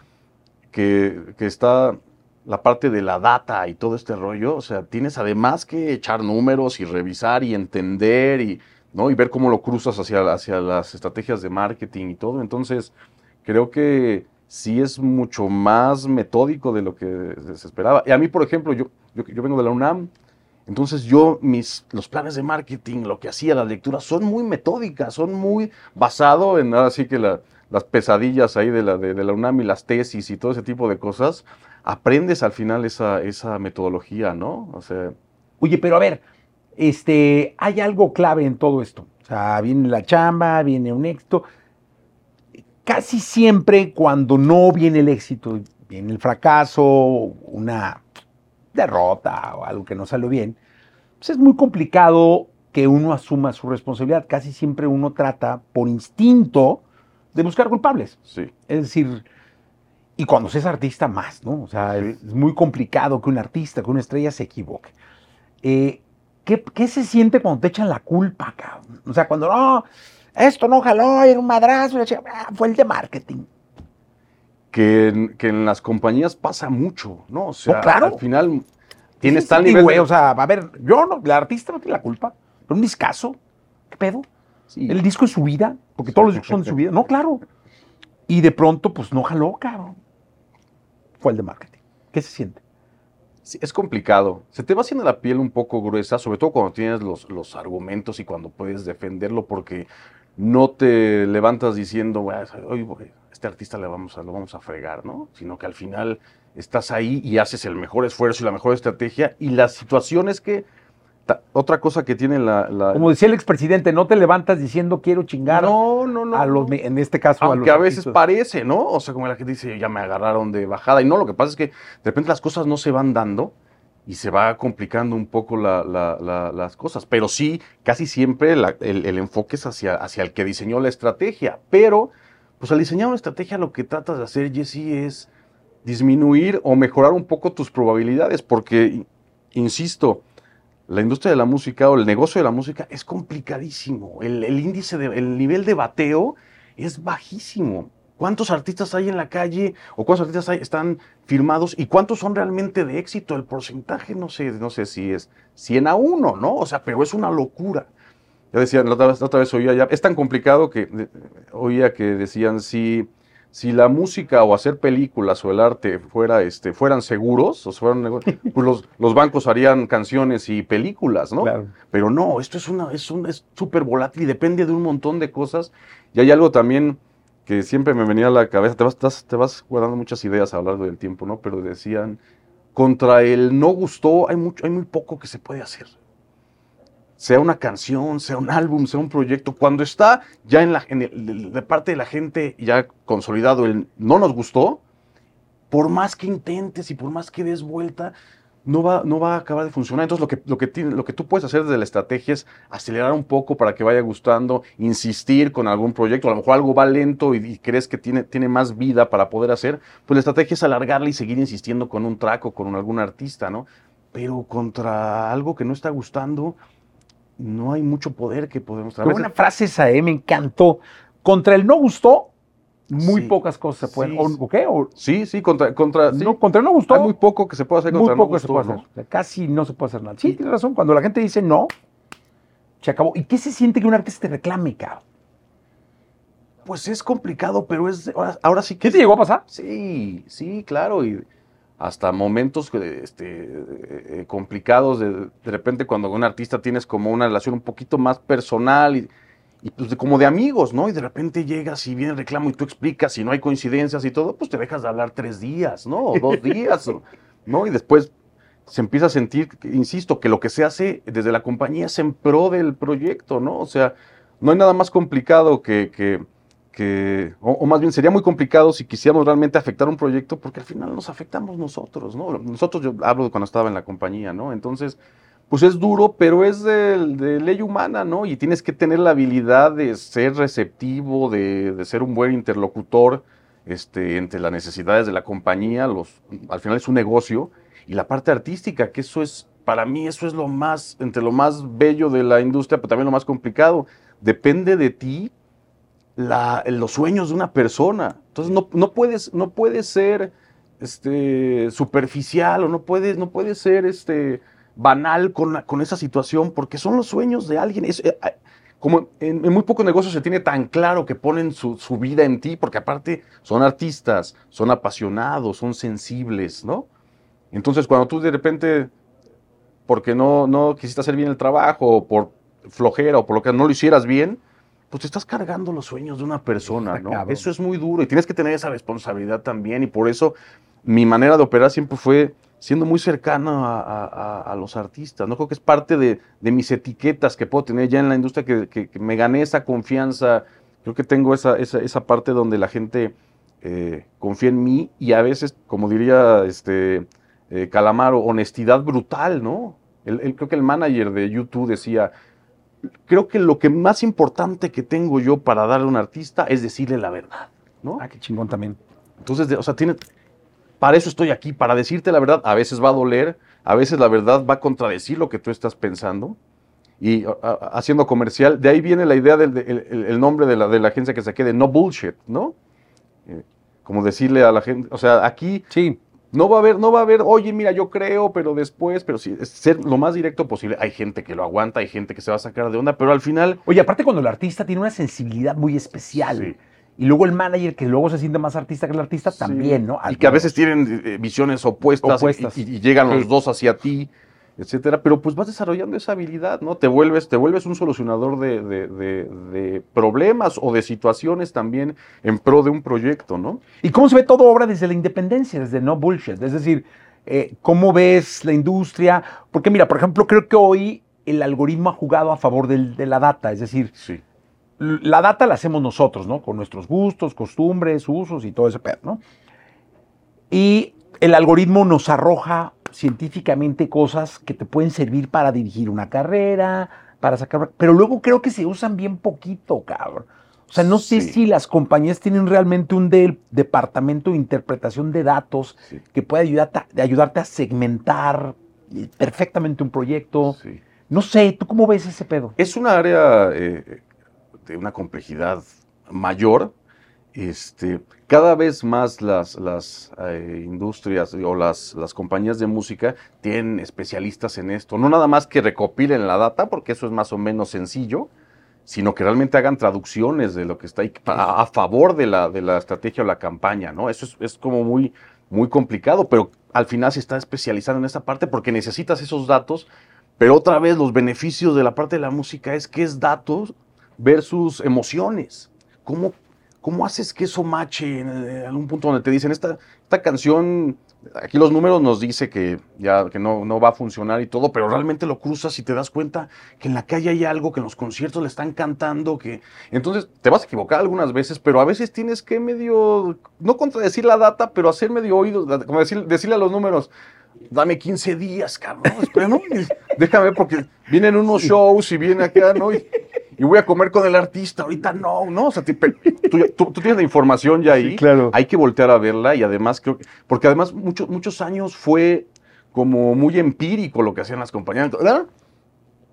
Speaker 3: que, que está la parte de la data y todo este rollo, o sea, tienes además que echar números y revisar y entender y, ¿no? y ver cómo lo cruzas hacia, hacia las estrategias de marketing y todo. Entonces, creo que sí es mucho más metódico de lo que se esperaba. Y a mí, por ejemplo, yo, yo, vengo de la UNAM, entonces yo, mis, los planes de marketing, lo que hacía, las lecturas, son muy metódicas, son muy basado en, ahora sí que las pesadillas ahí de la, de, de la UNAM y las tesis y todo ese tipo de cosas aprendes al final esa, esa metodología, ¿no?
Speaker 2: O sea... Oye, pero a ver, este, hay algo clave en todo esto. O sea, viene la chamba, viene un éxito. Casi siempre cuando no viene el éxito, viene el fracaso, una derrota o algo que no salió bien, pues es muy complicado que uno asuma su responsabilidad. Casi siempre uno trata por instinto de buscar culpables.
Speaker 3: Sí.
Speaker 2: Es decir, y cuando se es artista, más, ¿no? O sea, es muy complicado que un artista, que una estrella se equivoque. Eh, ¿qué, se siente cuando te echan la culpa, cabrón? O sea, cuando, no, esto no jaló, era un madrazo, ah, fue el de marketing.
Speaker 3: Que en, las compañías pasa mucho, ¿no? O sea,
Speaker 2: claro.
Speaker 3: al final tienes tal nivel.
Speaker 2: O sea, a ver, yo no, el artista no tiene la culpa, pero un discazo, ¿qué pedo? El disco es su vida, porque todos los discos son de su vida. No, claro. Y de pronto, pues no jaló, cabrón fue el de marketing. ¿Qué se siente?
Speaker 3: Sí, es complicado. Se te va haciendo la piel un poco gruesa, sobre todo cuando tienes los, los argumentos y cuando puedes defenderlo, porque no te levantas diciendo, oye, este artista le vamos a, lo vamos a fregar, ¿no? Sino que al final estás ahí y haces el mejor esfuerzo y la mejor estrategia. Y las situaciones que otra cosa que tiene la,
Speaker 2: Como decía el expresidente, no te levantas diciendo quiero chingar
Speaker 3: no, no, no,
Speaker 2: a los, en este caso
Speaker 3: Aunque a, a veces parece, ¿no? O sea, como la gente dice, ya me agarraron de bajada. Y no, lo que pasa es que de repente las cosas no se van dando y se va complicando un poco las cosas. Pero sí, casi siempre el, enfoque es hacia, hacia el que diseñó la estrategia. Pero, pues al diseñar una estrategia lo que tratas de hacer, Jesse, es disminuir o mejorar un poco tus probabilidades. Porque, insisto, la industria de la música o el negocio de la música es complicadísimo. El, índice, de, el nivel de bateo es bajísimo. ¿Cuántos artistas hay en la calle o cuántos artistas hay, están firmados y cuántos son realmente de éxito? El porcentaje no sé, no sé si es 100 a 1, ¿no? O sea, pero es una locura. Ya decían, la otra vez, la otra vez oía ya, es tan complicado que oía que decían, si si la música o hacer películas o el arte fuera, este, fueran seguros, o fueran, pues los, los, bancos harían canciones y películas, ¿no? Pero no, esto es una, es un, es súper volátil y depende de un montón de cosas. Y hay algo también que siempre me venía a la cabeza, te vas, te vas guardando muchas ideas a lo largo del tiempo, ¿no? Pero decían, contra el no gustó, hay, mucho, hay muy poco que se puede hacer sea una canción, sea un álbum, sea un proyecto, cuando está ya en la de parte de la gente ya consolidado el no nos gustó, por más que intentes y por más que des vuelta, no va, no va a acabar de funcionar. Entonces lo que, lo, que lo que tú puedes hacer desde la estrategia es acelerar un poco para que vaya gustando, insistir con algún proyecto, a lo mejor algo va lento y, crees que tiene, tiene más vida para poder hacer, pues la estrategia es alargarla y seguir insistiendo con un track o con algún artista, ¿no? Pero contra algo que no está gustando, no hay mucho poder que podemos
Speaker 2: trabajar. Una frase esa, eh, me encantó. Contra el no gustó, muy pocas cosas se pueden.
Speaker 3: Sí, ¿O Sí, sí, contra, contra,
Speaker 2: No, contra el no gustó.
Speaker 3: Hay muy poco que se puede hacer contra
Speaker 2: muy poco se puede hacer. casi no se puede hacer nada. Sí, tienes razón. Cuando la gente dice no, se acabó. ¿Y qué se siente que un artista te reclame, cabrón?
Speaker 3: Pues es complicado, pero es ahora, sí que.
Speaker 2: ¿Qué te llegó a pasar?
Speaker 3: Sí, sí, claro. Y hasta momentos este, eh, complicados, de, de, repente cuando con un artista tienes como una relación un poquito más personal y, pues como de amigos, ¿no? Y de repente llegas y viene el reclamo y tú explicas y no hay coincidencias y todo, pues te dejas de hablar tres días, ¿no? O dos días, ¿no? Y después se empieza a sentir, insisto, que lo que se hace desde la compañía es en pro del proyecto, ¿no? O sea, no hay nada más complicado que, que que, o, más bien sería muy complicado si quisiéramos realmente afectar un proyecto, porque al final nos afectamos nosotros, ¿no? Nosotros, yo hablo de cuando estaba en la compañía, ¿no? Entonces, pues es duro, pero es de, ley humana, ¿no? Y tienes que tener la habilidad de ser receptivo, de, de ser un buen interlocutor este, entre las necesidades de la compañía, los, al final es un negocio, y la parte artística, que eso es, para mí eso es lo más, entre lo más bello de la industria, pero también lo más complicado. Depende de ti los sueños de una persona. Entonces no, no puedes, no puedes ser este, superficial o no puedes, no puedes ser este, banal con, con esa situación porque son los sueños de alguien. Es, eh, como en, en muy pocos negocios se tiene tan claro que ponen su, su vida en ti, porque aparte son artistas, son apasionados, son sensibles, ¿no? Entonces cuando tú de repente, porque no, no quisiste hacer bien el trabajo, o por flojera, o por lo que no lo hicieras bien, pues te estás cargando los sueños de una persona, ¿no?
Speaker 2: cabrón.
Speaker 3: Eso es muy duro y tienes que tener esa responsabilidad también y por eso mi manera de operar siempre fue siendo muy cercano a, a- a- a los artistas, ¿no? Creo que es parte de, de mis etiquetas que puedo tener ya en la industria, que, que- que me gané esa confianza, creo que tengo esa, esa, esa parte donde la gente eh, confía en mí y a veces, como diría este, eh, Calamaro, honestidad brutal, ¿no? El- el- creo que el manager de YouTube decía, creo que lo que más importante que tengo yo para darle a un artista es decirle la verdad, ¿no?
Speaker 2: Ah, qué chingón también.
Speaker 3: Entonces, o sea, tiene, para eso estoy aquí, para decirte la verdad. A veces va a doler, a veces la verdad va a contradecir lo que tú estás pensando. Y a- a- haciendo comercial, de ahí viene la idea del de- el, el- el nombre de la, de la agencia que saqué de no bullshit, ¿no? Eh, como decirle a la gente, o sea, aquí
Speaker 2: Sí.
Speaker 3: No va a haber, no va a haber, oye, mira, yo creo, pero después, pero sí, es ser lo más directo posible. Hay gente que lo aguanta, hay gente que se va a sacar de onda, pero al final,
Speaker 2: Oye, aparte cuando el artista tiene una sensibilidad muy especial.
Speaker 3: Sí.
Speaker 2: Y luego el manager, que luego se siente más artista que el artista,
Speaker 3: Sí.
Speaker 2: también, ¿no?
Speaker 3: Y que a veces tienen eh, visiones opuestas, y-
Speaker 2: Opuestas.
Speaker 3: Y, y llegan
Speaker 2: Sí.
Speaker 3: los dos hacia ti, etcétera. Pero pues vas desarrollando esa habilidad, ¿no? Te vuelves, te vuelves un solucionador de, de- de- de problemas o de situaciones también en pro de un proyecto, ¿no?
Speaker 2: ¿Y cómo se ve todo obra desde la independencia, desde no bullshit? Es decir, eh, ¿cómo ves la industria? Porque mira, por ejemplo, creo que hoy el algoritmo ha jugado a favor del- de la data. Es decir,
Speaker 3: Sí.
Speaker 2: la data la hacemos nosotros, ¿no? Con nuestros gustos, costumbres, usos y todo ese pedo, ¿no? Y el algoritmo nos arroja científicamente cosas que te pueden servir para dirigir una carrera, para sacar... Pero luego creo que se usan bien poquito, cabrón. O sea, no sé
Speaker 3: Sí.
Speaker 2: si las compañías tienen realmente un departamento de interpretación de datos
Speaker 3: Sí.
Speaker 2: que puede ayudarte ayudarte a segmentar eh, perfectamente un proyecto.
Speaker 3: sí.
Speaker 2: No sé, ¿tú cómo ves ese pedo?
Speaker 3: Es una área eh, de una complejidad mayor. Este, cada vez más las, las eh, industrias o las, las compañías de música tienen especialistas en esto. No nada más que recopilen la data, porque eso es más o menos sencillo, sino que realmente hagan traducciones de lo que está ahí a, favor de la, de la estrategia o la campaña, ¿no? Eso es, es como muy, muy complicado, pero al final se está especializando en esa parte porque necesitas esos datos, pero otra vez los beneficios de la parte de la música es que es datos versus emociones. ¿Cómo, cómo haces que eso mache en, en algún punto donde te dicen, esta, esta canción, aquí los números nos dice que ya que no, no va a funcionar y todo, pero realmente lo cruzas y te das cuenta que en la calle hay algo, que en los conciertos le están cantando, que entonces te vas a equivocar algunas veces, pero a veces tienes que medio, no contradecir la data, pero hacer medio oídos, como decir, decirle a los números, dame 15 días, cabrón, espera, ¿no? Déjame porque vienen unos shows y viene acá, ¿no? Y, y voy a comer con el artista, ahorita no, ¿no? O sea, te- tú, tú- tú tienes la información ya ahí,
Speaker 2: Sí, claro.
Speaker 3: hay que voltear a verla y además creo que, porque además muchos muchos años fue como muy empírico lo que hacían las compañías. ¿verdad?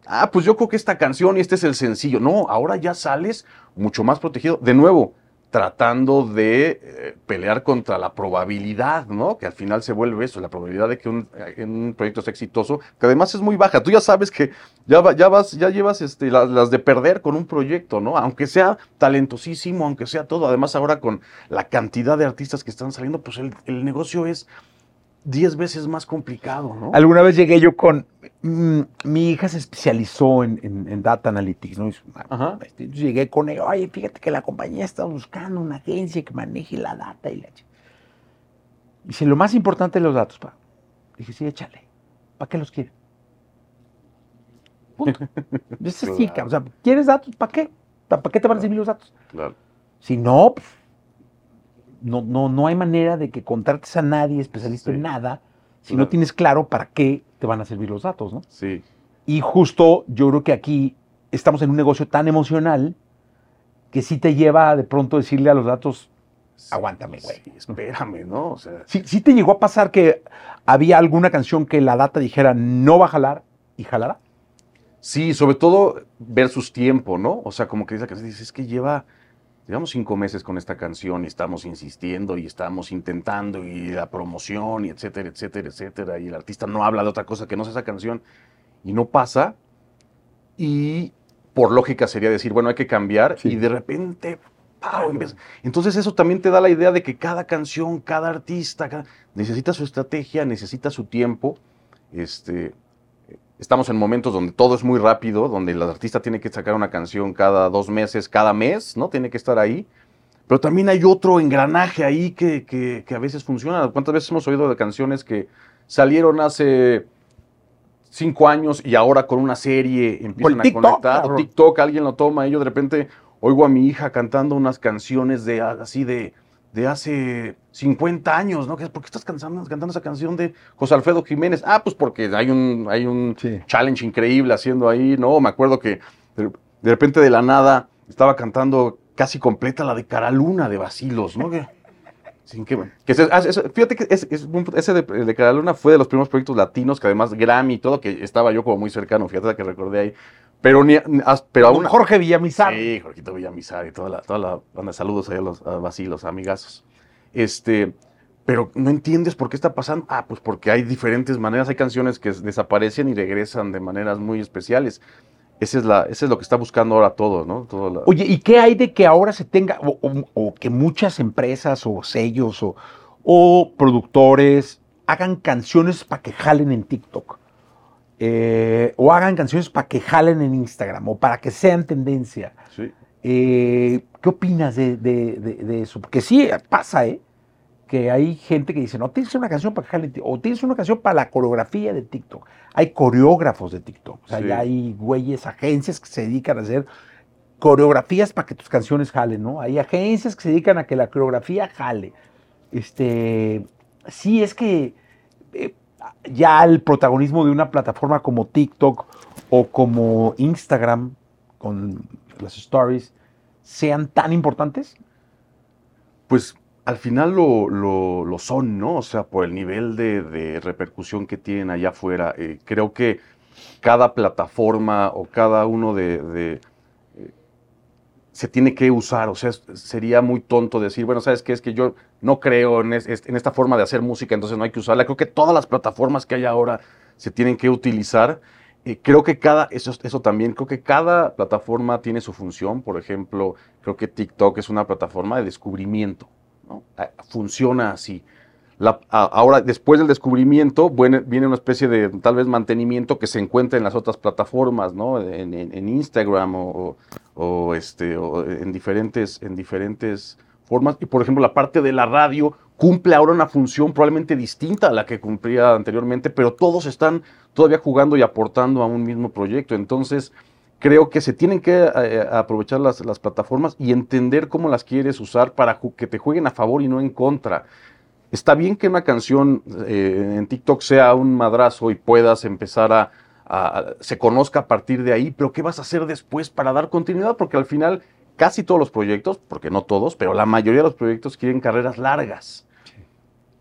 Speaker 3: Ah, pues yo creo que esta canción y este es el sencillo. No, ahora ya sales mucho más protegido. De nuevo, tratando de eh, pelear contra la probabilidad, ¿no? Que al final se vuelve eso, la probabilidad de que un, eh, un proyecto sea exitoso, que además es muy baja. Tú ya sabes que ya, va- ya vas, ya llevas este, las, de perder con un proyecto, ¿no? Aunque sea talentosísimo, aunque sea todo. Además, ahora con la cantidad de artistas que están saliendo, pues el negocio es 10 veces más complicado, ¿no?
Speaker 2: Alguna vez llegué yo con. mm, mi hija se especializó en, en- en Data Analytics, ¿no?
Speaker 3: Ajá.
Speaker 2: este, entonces llegué con ella, oye, fíjate que la compañía está buscando una agencia que maneje la data y la. ch-". Dice, lo más importante es los datos, pa. Dije, sí, échale. ¿Para qué los quieres? Punto. Así,
Speaker 3: Claro.
Speaker 2: cabrón. O sea, ¿quieres datos? ¿Para qué? ¿Para qué te van a servir los datos?
Speaker 3: Claro.
Speaker 2: Si no, pues, no, no, no hay manera de que contrates a nadie especialista
Speaker 3: Sí.
Speaker 2: en nada si
Speaker 3: Claro.
Speaker 2: no tienes claro para qué te van a servir los datos, ¿no?
Speaker 3: Sí.
Speaker 2: Y justo yo creo que aquí estamos en un negocio tan emocional que sí te lleva de pronto decirle a los datos, aguántame, güey.
Speaker 3: Sí, espérame, ¿no? O sea,
Speaker 2: Sí, sí te llegó a pasar que había alguna canción que la data dijera no va a jalar y jalara.
Speaker 3: Sí, sobre todo versus tiempo, ¿no? O sea, como que esa canción dices, es que lleva, llevamos cinco meses con esta canción y estamos insistiendo y estamos intentando y la promoción y etcétera, etcétera, etcétera. Y el artista no habla de otra cosa que no sea esa canción y no pasa. Y por lógica sería decir, bueno, hay que cambiar
Speaker 2: Sí.
Speaker 3: y de repente, ¡pau! Entonces eso también te da la idea de que cada canción, cada artista cada- necesita su estrategia, necesita su tiempo. Este, estamos en momentos donde todo es muy rápido, donde el artista tiene que sacar una canción cada dos meses, cada mes, ¿no? Tiene que estar ahí. Pero también hay otro engranaje ahí que, que- que a veces funciona. ¿Cuántas veces hemos oído de canciones que salieron hace cinco años y ahora con una serie empiezan
Speaker 2: el
Speaker 3: a
Speaker 2: TikTok,
Speaker 3: conectar? O. TikTok, alguien lo toma y yo de repente oigo a mi hija cantando unas canciones de así de, de hace 50 años, ¿no? ¿Por qué estás cantando, cantando esa canción de José Alfredo Jiménez? Ah, pues porque hay un, hay un
Speaker 2: Sí.
Speaker 3: challenge increíble haciendo ahí, ¿no? Me acuerdo que de, de repente de la nada estaba cantando casi completa la de Cara Luna de Basilos, ¿no? Sin que, que se- ah, eso- fíjate que es- es un- ese de, de Cara Luna fue de los primeros proyectos latinos que además Grammy y todo, que estaba yo como muy cercano, fíjate que recordé ahí. Pero, ni, pero aún,
Speaker 2: Jorge Villamizar.
Speaker 3: Sí, Jorgito Villamizar y toda la, toda la banda. Saludos ahí a los a vacilos, amigazos. Este, pero no entiendes por qué está pasando. Ah, pues porque hay diferentes maneras. Hay canciones que desaparecen y regresan de maneras muy especiales. Ese es, la, ese es lo que está buscando ahora todo, ¿no? Todo la-
Speaker 2: Oye, ¿y qué hay de que ahora se tenga, o, o- o que muchas empresas o sellos o, o productores hagan canciones para que jalen en TikTok? Eh, o hagan canciones para que jalen en Instagram o para que sean tendencia.
Speaker 3: sí.
Speaker 2: Eh, ¿Qué opinas de, de- de- de eso? Porque sí pasa, ¿eh? Que hay gente que dice, no, tienes una canción para que jale o tienes una canción para la coreografía de TikTok. Hay coreógrafos de TikTok. O sea,
Speaker 3: Sí.
Speaker 2: ya hay güeyes, agencias que se dedican a hacer coreografías para que tus canciones jalen, ¿no? Hay agencias que se dedican a que la coreografía jale. Este, sí, es que eh, ya el protagonismo de una plataforma como TikTok o como Instagram con las stories sean tan importantes.
Speaker 3: Pues al final lo, lo- son, ¿no? O sea, por el nivel de, de repercusión que tienen allá afuera. Eh, creo que cada plataforma o cada uno de, eh, se tiene que usar. O sea, sería muy tonto decir, bueno, ¿sabes qué? Es que yo no creo en esta forma de hacer música, entonces no hay que usarla. Creo que todas las plataformas que hay ahora se tienen que utilizar. Eh, creo que cada, eso, eso también, creo que cada plataforma tiene su función. Por ejemplo, creo que TikTok es una plataforma de descubrimiento. Ah, Funciona así. Ahora, después del descubrimiento, viene, una especie de tal vez mantenimiento que se encuentra en las otras plataformas, ¿no? En, Instagram o, este, o en, diferentes, en diferentes formas. Y por ejemplo, la parte de la radio cumple ahora una función probablemente distinta a la que cumplía anteriormente, pero todos están todavía jugando y aportando a un mismo proyecto. Entonces, creo que se tienen que eh, aprovechar las, las plataformas y entender cómo las quieres usar para que te jueguen a favor y no en contra. Está bien que una canción eh, en TikTok sea un madrazo y puedas empezar a, a- se conozca a partir de ahí, pero ¿qué vas a hacer después para dar continuidad? Porque al final casi todos los proyectos, porque no todos, pero la mayoría de los proyectos quieren carreras largas.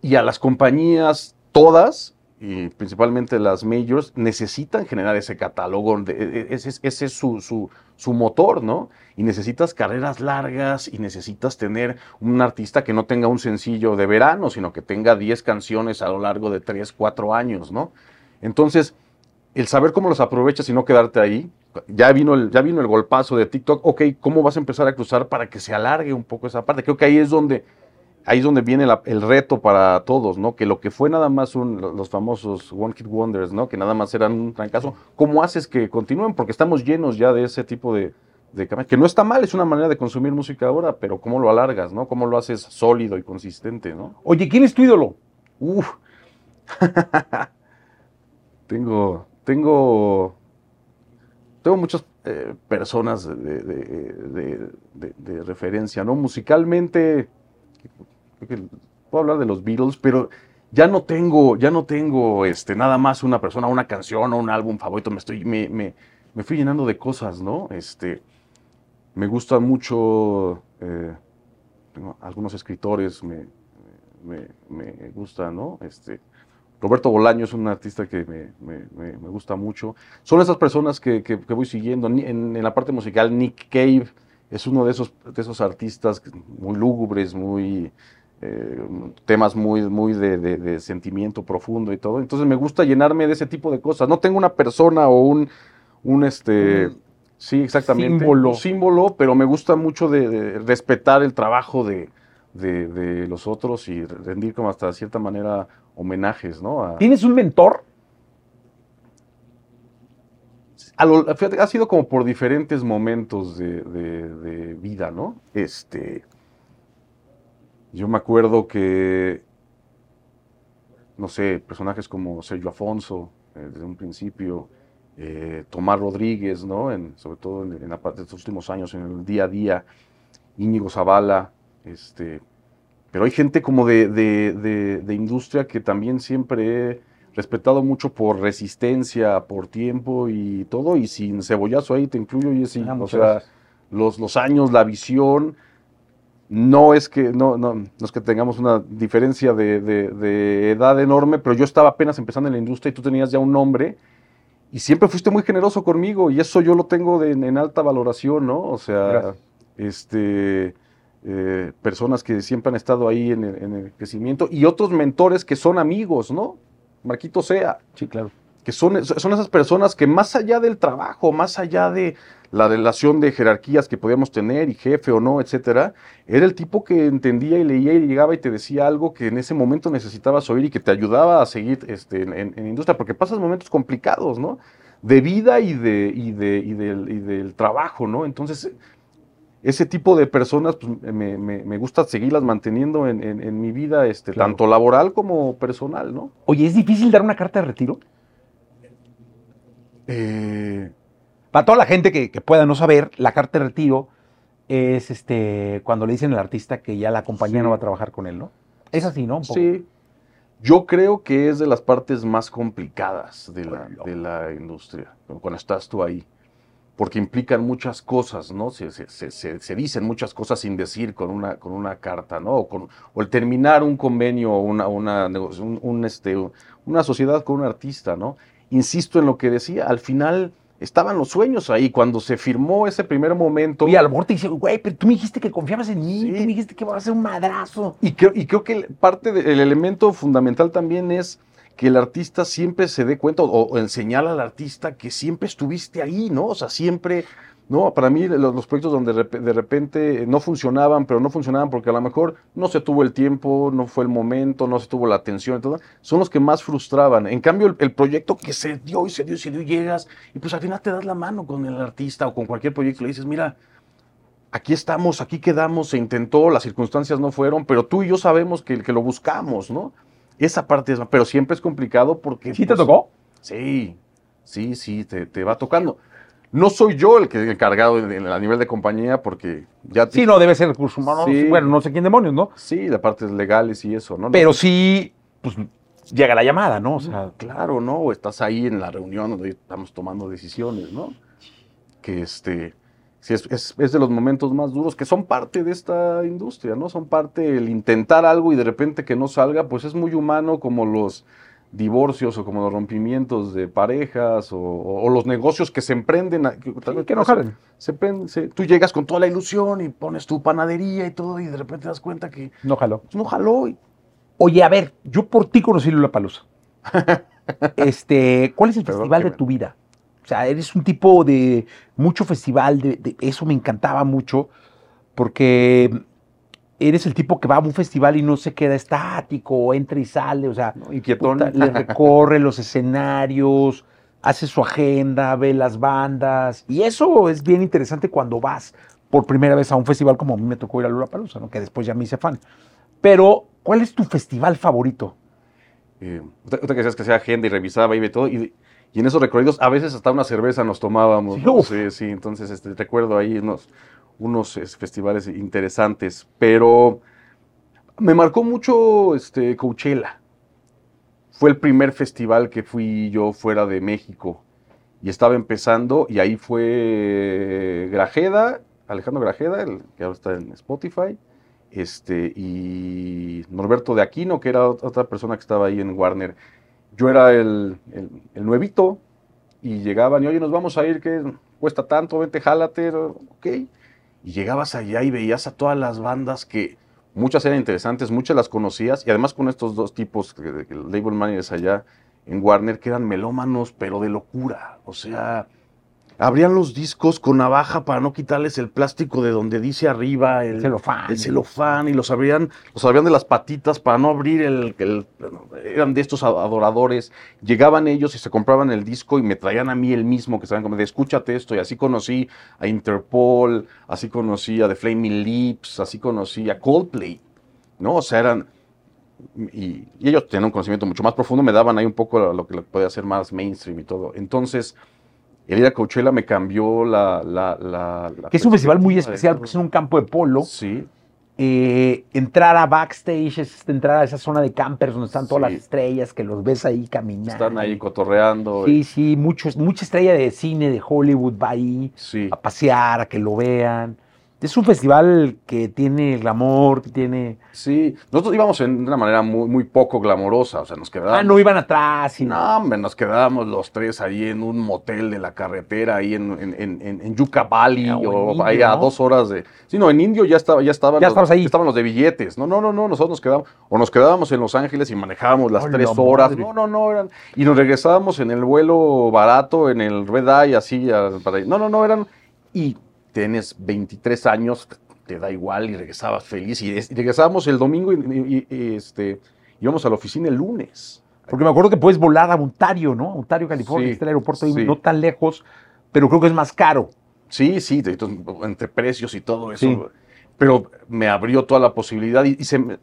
Speaker 3: Y a las compañías todas, y principalmente las majors, necesitan generar ese catálogo, e- e- ese, es- su- su motor, ¿no? Y necesitas carreras largas y necesitas tener un artista que no tenga un sencillo de verano, sino que tenga 10 canciones a lo largo de 3, 4 años, ¿no? Entonces, el saber cómo los aprovechas y no quedarte ahí, ya vino el, ya vino el golpazo de TikTok, ok, ¿cómo vas a empezar a cruzar para que se alargue un poco esa parte? Creo que ahí es donde, ahí es donde viene la- el reto para todos, ¿no? Que lo que fue nada más un, lo- los famosos One Hit Wonders, ¿no? Que nada más eran un trancazo, ¿cómo haces que continúen? Porque estamos llenos ya de ese tipo de, de que no está mal, es una manera de consumir música ahora, pero ¿cómo lo alargas, ¿no? ¿Cómo lo haces sólido y consistente, ¿no?
Speaker 2: Oye, ¿quién es tu ídolo?
Speaker 3: Uf. tengo, tengo, tengo muchas eh, personas de referencia, ¿no? Musicalmente, puedo hablar de los Beatles, pero ya no tengo, ya no tengo este, nada más una persona, una canción o un álbum favorito, me, estoy, me, me, me fui llenando de cosas, ¿no? Este, me gusta mucho, eh, algunos escritores, me, me, me gusta, ¿no? Este, Roberto Bolaño es un artista que me, me, me gusta mucho. Son esas personas que, que, que voy siguiendo. En, en, la parte musical, Nick Cave es uno de esos, de esos artistas muy lúgubres, muy, eh, temas muy, muy de, de, de, sentimiento profundo y todo. Entonces me gusta llenarme de ese tipo de cosas. No tengo una persona o un, un este, mm. sí, exactamente,
Speaker 2: símbolo.
Speaker 3: símbolo, pero me gusta mucho de, de respetar el trabajo de, de, los otros y rendir como hasta cierta manera homenajes, ¿no? A,
Speaker 2: ¿Tienes un mentor?
Speaker 3: A lo, fíjate, ha sido como por diferentes momentos de, de, vida, ¿no? Este, yo me acuerdo que, no sé, personajes como Sergio Afonso, eh, desde un principio, eh, Tomás Rodríguez, ¿no? En, sobre todo en, en, la parte de estos últimos años, en el día a día, Íñigo Zavala, este, pero hay gente como de, de, de, de, industria que también siempre he respetado mucho por resistencia, por tiempo y todo, y sin cebollazo ahí te incluyo, y sí, ah, o sea, los, los, años, la visión, no es que, no, no, no es que tengamos una diferencia de, edad enorme, pero yo estaba apenas empezando en la industria y tú tenías ya un nombre, y siempre fuiste muy generoso conmigo, y eso yo lo tengo en alta valoración, ¿no? O sea, Gracias. este eh, personas que siempre han estado ahí en el, en el, crecimiento y otros mentores que son amigos, ¿no? Marquito Sea.
Speaker 2: Sí, claro.
Speaker 3: Que son, son esas personas que más allá del trabajo, más allá de la relación de jerarquías que podíamos tener y jefe o no, etcétera, era el tipo que entendía y leía y llegaba y te decía algo que en ese momento necesitabas oír y que te ayudaba a seguir este, en, en, en industria, porque pasas momentos complicados, ¿no? De vida y, de, y, de, y, del, y del trabajo, ¿no? Entonces, ese tipo de personas pues, me, me, me, gusta seguirlas manteniendo en, en, en mi vida, este, claro. tanto laboral como personal, ¿no?
Speaker 2: Oye, ¿es difícil dar una carta de retiro?
Speaker 3: Eh...
Speaker 2: Para toda la gente que, que, pueda no saber, la carta de retiro es este cuando le dicen al artista que ya la compañía sí. no va a trabajar con él, ¿no? Es así, ¿no?
Speaker 3: Sí. Yo creo que es de las partes más complicadas de la, de la industria, cuando estás tú ahí porque implican muchas cosas, ¿no? Se, se, se, se, dicen muchas cosas sin decir con una, con una carta, ¿no? O, con, o el terminar un convenio o una, una, un, un, este, una sociedad con un artista, ¿no? Insisto en lo que decía, al final estaban los sueños ahí, cuando se firmó ese primer momento.
Speaker 2: Y a lo mejor te dice, güey, pero tú me dijiste que confiabas en mí, sí. tú me dijiste que iba a ser un madrazo.
Speaker 3: Y creo, y creo que parte del elemento fundamental también es que el artista siempre se dé cuenta o, o al artista que siempre estuviste ahí, ¿no? O sea, siempre, ¿no? Para mí los, los proyectos donde de repente no funcionaban, pero no funcionaban porque a lo mejor no se tuvo el tiempo, no fue el momento, no se tuvo la atención, todo, son los que más frustraban. En cambio, el, el, proyecto que se dio y se dio y se dio, llegas y pues al final te das la mano con el artista o con cualquier proyecto y le dices, mira, aquí estamos, aquí quedamos, se intentó, las circunstancias no fueron, pero tú y yo sabemos que, que lo buscamos, ¿no? Esa parte es, pero siempre es complicado porque...
Speaker 2: ¿Sí pues, te tocó?
Speaker 3: Sí, sí, sí, te, te, va tocando. No soy yo el que el encargado en, en, a nivel de compañía porque ya...
Speaker 2: Sí, no, debe ser recursos humanos. Sí. Bueno, no sé quién demonios, ¿no?
Speaker 3: Sí, de partes legales y eso, ¿no?
Speaker 2: Pero sí, pues llega la llamada, ¿no? O
Speaker 3: sea, claro, ¿no? O estás ahí en la reunión donde estamos tomando decisiones, ¿no? Que este sí, es, es, es, de los momentos más duros que son parte de esta industria, ¿no? Son parte el intentar algo y de repente que no salga, pues es muy humano como los divorcios o como los rompimientos de parejas o, o, o los negocios que se emprenden.
Speaker 2: Que, que no jalen.
Speaker 3: Se, se, tú llegas con toda la ilusión y pones tu panadería y todo y de repente te das cuenta que...
Speaker 2: No jaló.
Speaker 3: No jaló. Y...
Speaker 2: Oye, a ver, yo por ti conocí Lula Palusa. este, ¿Cuál es el Perdón, festival de tu vida? O sea, eres un tipo de mucho festival, de, de, eso me encantaba mucho, porque eres el tipo que va a un festival y no se queda estático, entra y sale, o sea,
Speaker 3: no, inquietón.
Speaker 2: Puta, le recorre los escenarios, hace su agenda, ve las bandas, y eso es bien interesante cuando vas por primera vez a un festival como a mí me tocó ir a Lollapalooza, ¿no? que después ya me hice fan. Pero, ¿cuál es tu festival favorito?
Speaker 3: Eh, usted que decías que hacía agenda y revisaba y ve todo, y y en esos recorridos a veces hasta una cerveza nos tomábamos. Sí, ¿no? sí, sí, entonces este, recuerdo ahí unos, unos es, festivales interesantes, pero me marcó mucho este, Coachella. fue el primer festival que fui yo fuera de México. Y estaba empezando, y ahí fue Grajeda, Alejandro Grajeda, el que ahora está en Spotify, este, y Norberto de Aquino, que era otra persona que estaba ahí en Warner. Yo era el, el, nuevito, y llegaban, y oye, nos vamos a ir, que cuesta tanto, vente, jálate, ok. Y llegabas allá y veías a todas las bandas que muchas eran interesantes, muchas las conocías, y además con estos dos tipos, el label managers allá en Warner, que eran melómanos, pero de locura. O sea, abrían los discos con navaja para no quitarles el plástico de donde dice arriba el,
Speaker 2: El celofán.
Speaker 3: el celofán, y los abrían, los abrían de las patitas para no abrir el, el- eran de estos adoradores. Llegaban ellos y se compraban el disco y me traían a mí el mismo que saben como de escúchate esto. Y así conocí a Interpol, así conocí a The Flaming Lips, así conocí a Coldplay. ¿No? O sea, eran. Y, y ellos tenían un conocimiento mucho más profundo, me daban ahí un poco lo, lo que podía hacer más mainstream y todo. Entonces, el ir a Coachella me cambió la. la, la- la
Speaker 2: Que es un festival muy especial porque es en un campo de polo.
Speaker 3: Sí,
Speaker 2: Eh, entrar a backstage es entrar a esa zona de campers donde están todas
Speaker 3: Sí.
Speaker 2: las estrellas, que los ves ahí caminar.
Speaker 3: están ahí cotorreando.
Speaker 2: Sí, sí, muchos, mucha estrella de cine de Hollywood va ahí
Speaker 3: Sí.
Speaker 2: a pasear, a que lo vean. Es un festival que tiene glamour, que tiene...
Speaker 3: Sí, nosotros íbamos en una manera muy, muy poco glamorosa, o sea, nos quedábamos...
Speaker 2: Ah, no iban atrás. Y
Speaker 3: No, hombre, nos quedábamos los tres ahí en un motel de la carretera, ahí en, en, en, en- en Yucca Valley,
Speaker 2: Ah, o
Speaker 3: o
Speaker 2: Indio,
Speaker 3: ahí a
Speaker 2: ¿no?
Speaker 3: dos horas de... Sí, no, en Indio ya, estaba, ya estaban,
Speaker 2: Ya
Speaker 3: los,
Speaker 2: ahí.
Speaker 3: estaban los de billetes. No, no, no, no, nosotros nos quedábamos, o nos quedábamos en Los Ángeles y manejábamos las
Speaker 2: ¡Ay,
Speaker 3: tres
Speaker 2: la
Speaker 3: horas.
Speaker 2: madre!
Speaker 3: No, no, no, eran... Y nos regresábamos en el vuelo barato, en el Red Eye, así, para... No, no, no, eran... Y tienes 23 años, te da igual y regresabas feliz. Y, es- y regresábamos el domingo y, y- y, este, íbamos a la oficina el lunes.
Speaker 2: Porque me acuerdo que puedes volar a Ontario, ¿no? Ontario, California,
Speaker 3: Sí,
Speaker 2: está el aeropuerto ahí
Speaker 3: sí.
Speaker 2: no tan lejos, pero creo que es más caro.
Speaker 3: Sí, sí, entre precios y todo eso.
Speaker 2: Sí.
Speaker 3: Pero me abrió toda la posibilidad y, y se me-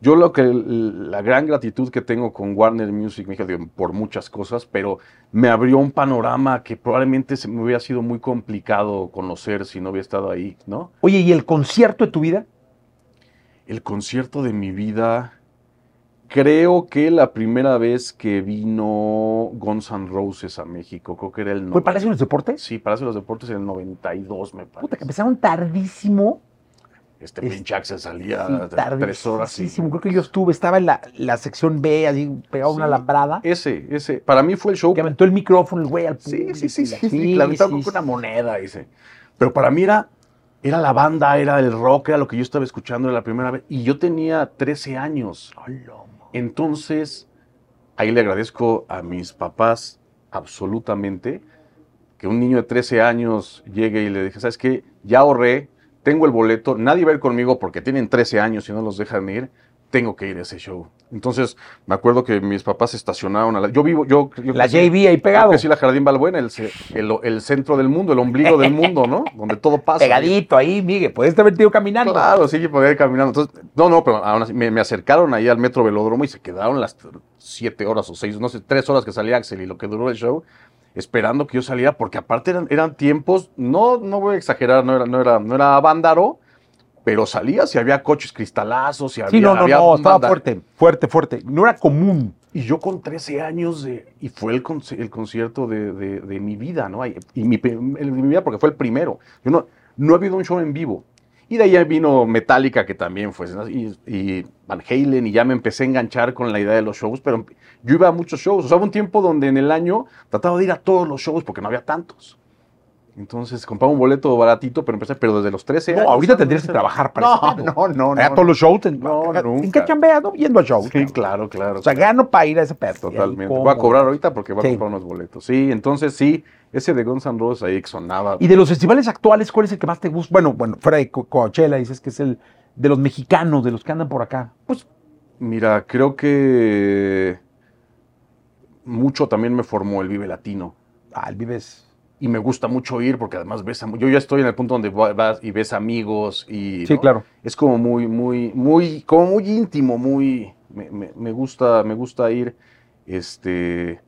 Speaker 3: yo lo que la gran gratitud que tengo con Warner Music, me por muchas cosas, pero me abrió un panorama que probablemente se me hubiera sido muy complicado conocer si no hubiera estado ahí, ¿no?
Speaker 2: Oye, ¿y el concierto de tu vida?
Speaker 3: El concierto de mi vida, creo que la primera vez que vino Guns N' Roses a México, creo que era el...
Speaker 2: ¿Fue Palacio de los Deportes?
Speaker 3: Sí, Palacio de los Deportes en el 92, me parece.
Speaker 2: Puta, que empezaron tardísimo.
Speaker 3: Este
Speaker 2: Es-
Speaker 3: pinche Axel salía
Speaker 2: Sí,
Speaker 3: tres horas. y-
Speaker 2: tardísimo. Creo que yo estuve, estaba en la, la sección B, así pegado a una
Speaker 3: Sí.
Speaker 2: alambrada,
Speaker 3: Ese, ese. Para mí fue el show.
Speaker 2: que aventó el micrófono el güey al
Speaker 3: Sí,
Speaker 2: público.
Speaker 3: sí, sí, sí.
Speaker 2: la-
Speaker 3: sí, estaba
Speaker 2: sí,
Speaker 3: con una
Speaker 2: sí.
Speaker 3: moneda, ese. Pero para mí era, era la banda, era el rock, era lo que yo estaba escuchando la primera vez. Y yo tenía 13 años. Entonces, ahí le agradezco a mis papás absolutamente que un niño de 13 años llegue y le dije, ¿sabes qué? Ya ahorré, tengo el boleto, nadie va a ir conmigo porque tienen 13 años y no los dejan ir, tengo que ir a ese show. Entonces, me acuerdo que mis papás se estacionaron a la... Yo vivo, yo... yo
Speaker 2: La
Speaker 3: crecí-
Speaker 2: JB ahí pegado.
Speaker 3: Sí, la Jardín Balbuena, el, el, el centro del mundo, el ombligo del mundo, ¿no? Donde todo pasa.
Speaker 2: Pegadito ahí, Miguel. Puedes haber metido caminando.
Speaker 3: Claro, sí, que podía ir caminando. Entonces, no, no, pero aún así, me, me acercaron ahí al metro velódromo y se quedaron las siete horas o seis, no sé, tres horas que salía Axel y lo que duró el show, esperando que yo saliera, porque aparte eran, eran tiempos, no, no voy a exagerar, no era, no era, no era vándaro, pero salía si había coches cristalazos, si había.
Speaker 2: Sí, no, no,
Speaker 3: había
Speaker 2: no, estaba
Speaker 3: banda.
Speaker 2: fuerte, fuerte, fuerte. No era común.
Speaker 3: Y yo con 13 años, de, y fue el, conci- el concierto de, de- de mi vida, ¿no? Y mi, el mi vida porque fue el primero. Yo no, no he habido un show en vivo. Y de ahí vino Metallica, que también fue, ¿no? y, y Van Halen, y ya me empecé a enganchar con la idea de los shows, pero yo iba a muchos shows. O sea, hubo un tiempo donde en el año trataba de ir a todos los shows porque no había tantos. Entonces compraba un boleto baratito, pero empecé, pero desde los 13
Speaker 2: No,
Speaker 3: años.
Speaker 2: ahorita
Speaker 3: ¿sabes?
Speaker 2: tendrías que trabajar para
Speaker 3: No,
Speaker 2: pedo.
Speaker 3: no, no, no.
Speaker 2: todos los shows. en-
Speaker 3: No,
Speaker 2: ¿En
Speaker 3: nunca.
Speaker 2: qué chambeas, no? Yendo a shows.
Speaker 3: Sí, claro, claro.
Speaker 2: O sea, gano para ir a ese pedo.
Speaker 3: Totalmente. Voy a cobrar ahorita porque voy a comprar unos boletos. Sí, entonces sí, ese de Guns N' Roses ahí sonaba.
Speaker 2: Y de los festivales actuales, ¿cuál es el que más te gusta? Bueno, bueno, fuera de Co- Coachella, dices que es el de los mexicanos, de los que andan por acá.
Speaker 3: Mira, creo que mucho también me formó el Vive Latino.
Speaker 2: Ah, el Vives.
Speaker 3: Y me gusta mucho ir porque además ves a, yo ya estoy en el punto donde va- vas y ves amigos y
Speaker 2: Sí,
Speaker 3: ¿no?
Speaker 2: claro.
Speaker 3: es como muy muy muy como muy íntimo, muy me, me- me gusta me gusta ir este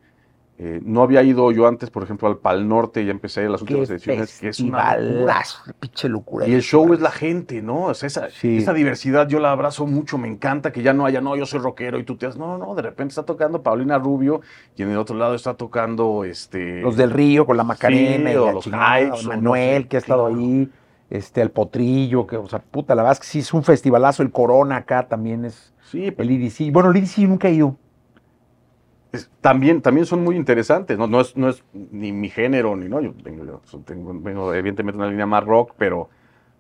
Speaker 3: Eh, no había ido yo antes, por ejemplo, al Pal Norte, ya empecé las
Speaker 2: Qué
Speaker 3: últimas ediciones, que es una locura.
Speaker 2: pinche locura.
Speaker 3: Y el show es la gente, ¿no? O sea, esa,
Speaker 2: Sí.
Speaker 3: esa diversidad yo la abrazo mucho, me encanta que ya no haya, no, yo soy rockero y tú te das, no, no, de repente está tocando Paulina Rubio y en el otro lado está tocando este...
Speaker 2: Los del Río con la Macarena
Speaker 3: Sí,
Speaker 2: y
Speaker 3: o los
Speaker 2: Manuel
Speaker 3: no sé,
Speaker 2: que ha estado
Speaker 3: claro.
Speaker 2: ahí, este, el Potrillo, que, o sea, puta, la verdad es que sí es un festivalazo, el Corona acá también es
Speaker 3: Sí,
Speaker 2: el IDC. Bueno, el IDC nunca he ido.
Speaker 3: También, también son muy interesantes, ¿no? No es, no es ni mi género, ni no, yo so- tengo, vengo evidentemente de una línea más rock, pero,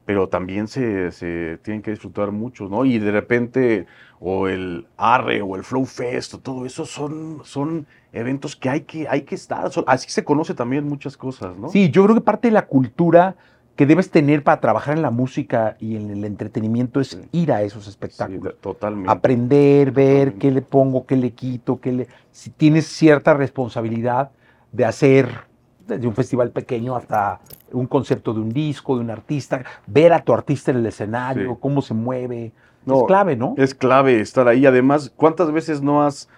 Speaker 3: pero también se, se tienen que disfrutar muchos, ¿no? Y de repente, o el Arre, o el Flow Fest, o todo eso son, son eventos que hay que, hay que estar. Son- así se conoce también muchas cosas, ¿no?
Speaker 2: Sí, yo creo que parte de la cultura que debes tener para trabajar en la música y en el entretenimiento es
Speaker 3: Sí.
Speaker 2: ir a esos espectáculos.
Speaker 3: totalmente.
Speaker 2: aprender, ver
Speaker 3: Totalmente.
Speaker 2: qué le pongo, qué le quito, qué le... Si tienes cierta responsabilidad de hacer desde un festival pequeño hasta un concepto de un disco, de un artista, ver a tu artista en el escenario,
Speaker 3: Sí.
Speaker 2: cómo se mueve,
Speaker 3: No,
Speaker 2: es clave, ¿no?
Speaker 3: Es clave estar ahí. Además, ¿cuántas veces no has,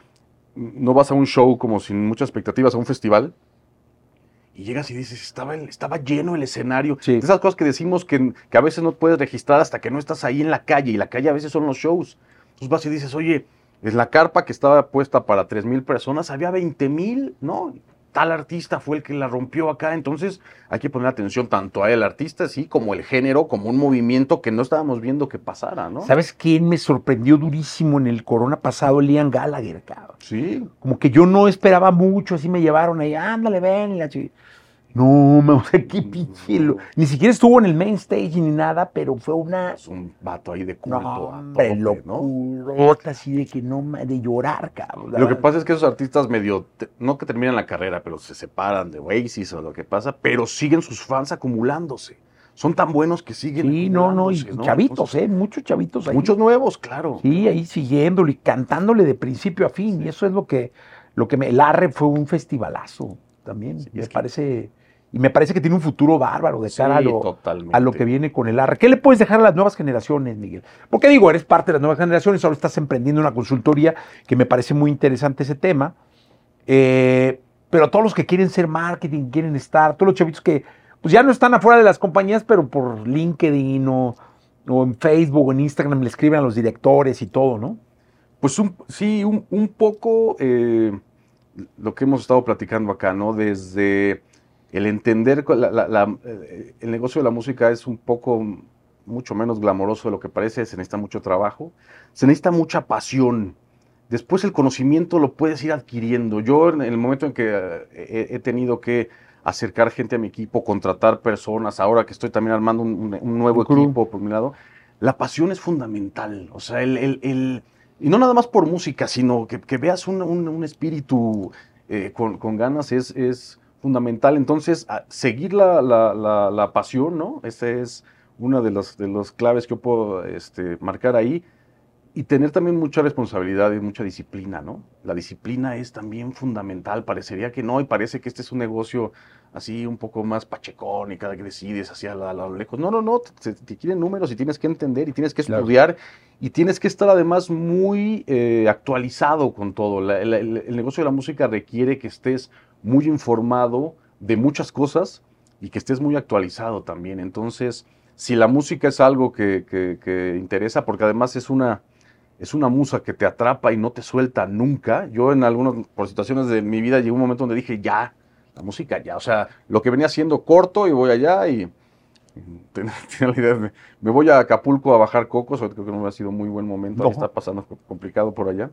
Speaker 3: no vas a un show como sin muchas expectativas a un festival? Y llegas y dices, estaba, estaba lleno el escenario.
Speaker 2: Sí.
Speaker 3: Esas cosas que decimos que, que a veces no puedes registrar hasta que no estás ahí en la calle. Y la calle a veces son los shows. Entonces vas y dices, oye, en la carpa que estaba puesta para 3 mil personas, había 20 mil, ¿no? Tal artista fue el que la rompió acá. Entonces hay que poner atención tanto a el artista, sí, como el género, como un movimiento que no estábamos viendo que pasara, ¿no?
Speaker 2: ¿Sabes quién me sorprendió durísimo en el corona pasado? Liam Gallagher, cabrón.
Speaker 3: Sí,
Speaker 2: Como que yo no esperaba mucho, así me llevaron ahí, ándale, ven, y la No, me, o sea, qué pinche. lo- Ni siquiera estuvo en el main stage ni nada, pero fue una.
Speaker 3: es un vato ahí de culto.
Speaker 2: No, hombre,
Speaker 3: tope, ¿no?
Speaker 2: así de que no, de llorar, cabrón.
Speaker 3: Lo que pasa es que esos artistas medio, no que terminan la carrera, pero se separan de Oasis o lo que pasa, pero siguen sus fans acumulándose. Son tan buenos que siguen
Speaker 2: Sí, no, no, y chavitos,
Speaker 3: Entonces,
Speaker 2: ¿eh? Muchos chavitos ahí.
Speaker 3: Muchos nuevos, claro.
Speaker 2: Sí, ahí siguiéndolo y cantándole de principio a fin. Y eso es lo que, lo que me. El Arre fue un festivalazo también.
Speaker 3: Sí,
Speaker 2: me
Speaker 3: que-
Speaker 2: parece. Y me parece que tiene un futuro bárbaro de cara a, lo, a que viene con el Arre. ¿Qué le puedes dejar a las nuevas generaciones, Miguel? Porque digo, eres parte de las nuevas generaciones, ahora estás emprendiendo una consultoría que me parece muy interesante ese tema. Eh, pero todos los que quieren ser marketing, quieren estar, todos los chavitos que pues ya no están afuera de las compañías, pero por LinkedIn o, o en Facebook o en Instagram le escriben a los directores y todo, ¿no?
Speaker 3: Pues un- sí, un, un poco eh, lo que hemos estado platicando acá, ¿no? Desde el entender cu- la- la- la- eh, el negocio de la música es un poco mucho menos glamoroso de lo que parece, se necesita mucho trabajo, se necesita mucha pasión. Después el conocimiento lo puedes ir adquiriendo. Yo en el momento en que eh, he, he tenido que acercar gente a mi equipo, contratar personas, ahora que estoy también armando un, un- un nuevo
Speaker 2: Un
Speaker 3: equipo por mi lado, la pasión es fundamental. O sea, el, el- el- y no nada más por música, sino que, que veas un, un- un espíritu eh, con, con ganas es, es fundamental. Entonces, seguir la, la- la- la pasión, ¿no? Esa es una de las de los claves que yo puedo este, marcar ahí. Y tener también mucha responsabilidad y mucha disciplina, ¿no? La disciplina es también fundamental. Parecería que no, y parece que este es un negocio así un poco más pachecón y cada que decides hacia la- a lo lejos. No, no, no, te, te quieren números y tienes que entender y tienes que
Speaker 2: Claro.
Speaker 3: estudiar y tienes que estar además muy eh, actualizado con todo. La- la- el, el negocio de la música requiere que estés muy informado de muchas cosas y que estés muy actualizado también. Entonces, si la música es algo que, que- que interesa, porque además es una, es una musa que te atrapa y no te suelta nunca. Yo en algunas, por situaciones de mi vida, llegó un momento donde dije, ya, la música ya. O sea, lo que venía siendo corto y voy allá y tenía la idea de, me voy a Acapulco a bajar cocos, creo que no ha sido muy buen momento,
Speaker 2: No.
Speaker 3: está pasando co- complicado por allá.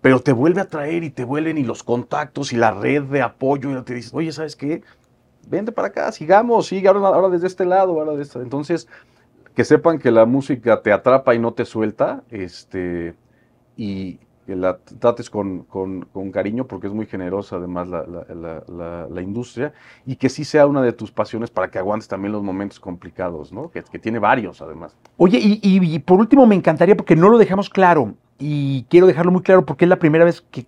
Speaker 3: Pero te vuelve a traer y te vuelven y los contactos y la red de apoyo y te dices, oye, ¿sabes qué? Vente para acá, sigamos, sigue ahora, desde este lado, ahora de este. Entonces, que sepan que la música te atrapa y no te suelta, este, y que la trates con, con- con cariño porque es muy generosa además la, la- industria, y que sí sea una de tus pasiones para que aguantes también los momentos complicados, ¿no? Que, tiene varios además.
Speaker 2: Oye, y por último me encantaría, porque no lo dejamos claro, y quiero dejarlo muy claro porque es la primera vez que,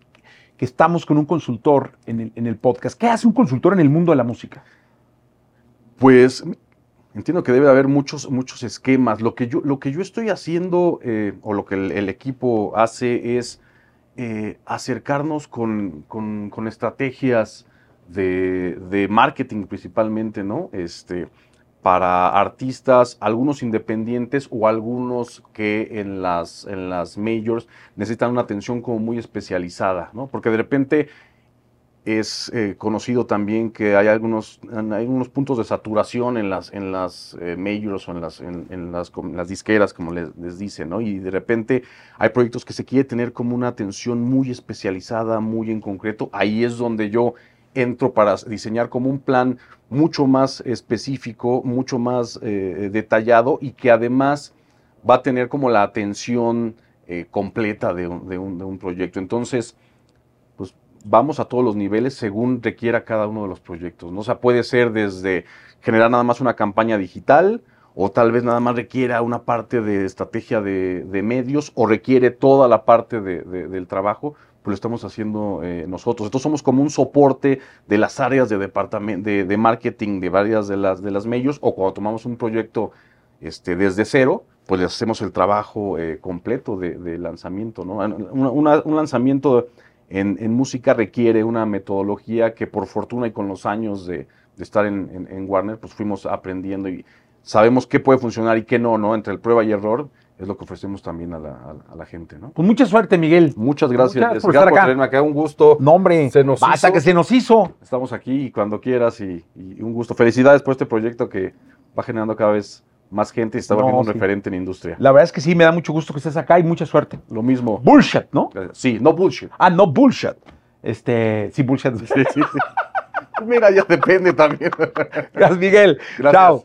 Speaker 2: que estamos con un consultor en el, en el podcast. ¿Qué hace un consultor en el mundo de la música?
Speaker 3: Pues entiendo que debe haber muchos, muchos esquemas. Lo que yo, lo que yo estoy haciendo, eh, o lo que el, equipo hace, es eh, acercarnos con, con- con estrategias de, de marketing principalmente, ¿no? Este, para artistas, algunos independientes o algunos que en las, en las majors necesitan una atención como muy especializada, ¿no? Porque de repente es eh, conocido también que hay algunos, hay algunos puntos de saturación en las, en las eh, majors o en las, en, las, las disqueras, como les, les dicen, ¿no? Y de repente hay proyectos que se quiere tener como una atención muy especializada, muy en concreto. Ahí es donde yo entro para diseñar como un plan mucho más específico, mucho más eh, detallado y que además va a tener como la atención eh, completa de un, proyecto. Entonces, pues vamos a todos los niveles según requiera cada uno de los proyectos. ¿no? O sea, puede ser desde generar nada más una campaña digital o tal vez nada más requiera una parte de estrategia de, de medios o requiere toda la parte de- de- del trabajo, pues lo estamos haciendo eh, nosotros. Entonces somos como un soporte de las áreas de departamento de, marketing de varias de las, de las medios o cuando tomamos un proyecto este, desde cero, pues le hacemos el trabajo eh, completo de, lanzamiento. un lanzamiento en, música requiere una metodología que por fortuna y con los años de, estar en- en Warner, pues fuimos aprendiendo y sabemos qué puede funcionar y qué no, ¿no? Entre el prueba y error es lo que ofrecemos también a la, a- a la gente, ¿no?
Speaker 2: Pues mucha suerte, Miguel.
Speaker 3: Muchas gracias.
Speaker 2: Gracias por estar acá.
Speaker 3: tenerme acá. Un gusto.
Speaker 2: No, hombre.
Speaker 3: Se nos
Speaker 2: Hasta
Speaker 3: hizo.
Speaker 2: que se nos hizo.
Speaker 3: Estamos aquí y cuando quieras y, y un gusto. Felicidades por este proyecto que va generando cada vez más gente y está
Speaker 2: No,
Speaker 3: volviendo un referente en industria.
Speaker 2: La verdad es que sí, me da mucho gusto que estés acá y mucha suerte.
Speaker 3: Lo mismo.
Speaker 2: Bullshit, ¿no?
Speaker 3: Sí, no bullshit.
Speaker 2: Ah, no bullshit. Este, sí, bullshit.
Speaker 3: Sí, sí, sí. Mira, ya depende también.
Speaker 2: Gracias, Miguel.
Speaker 3: Gracias.
Speaker 2: Chao.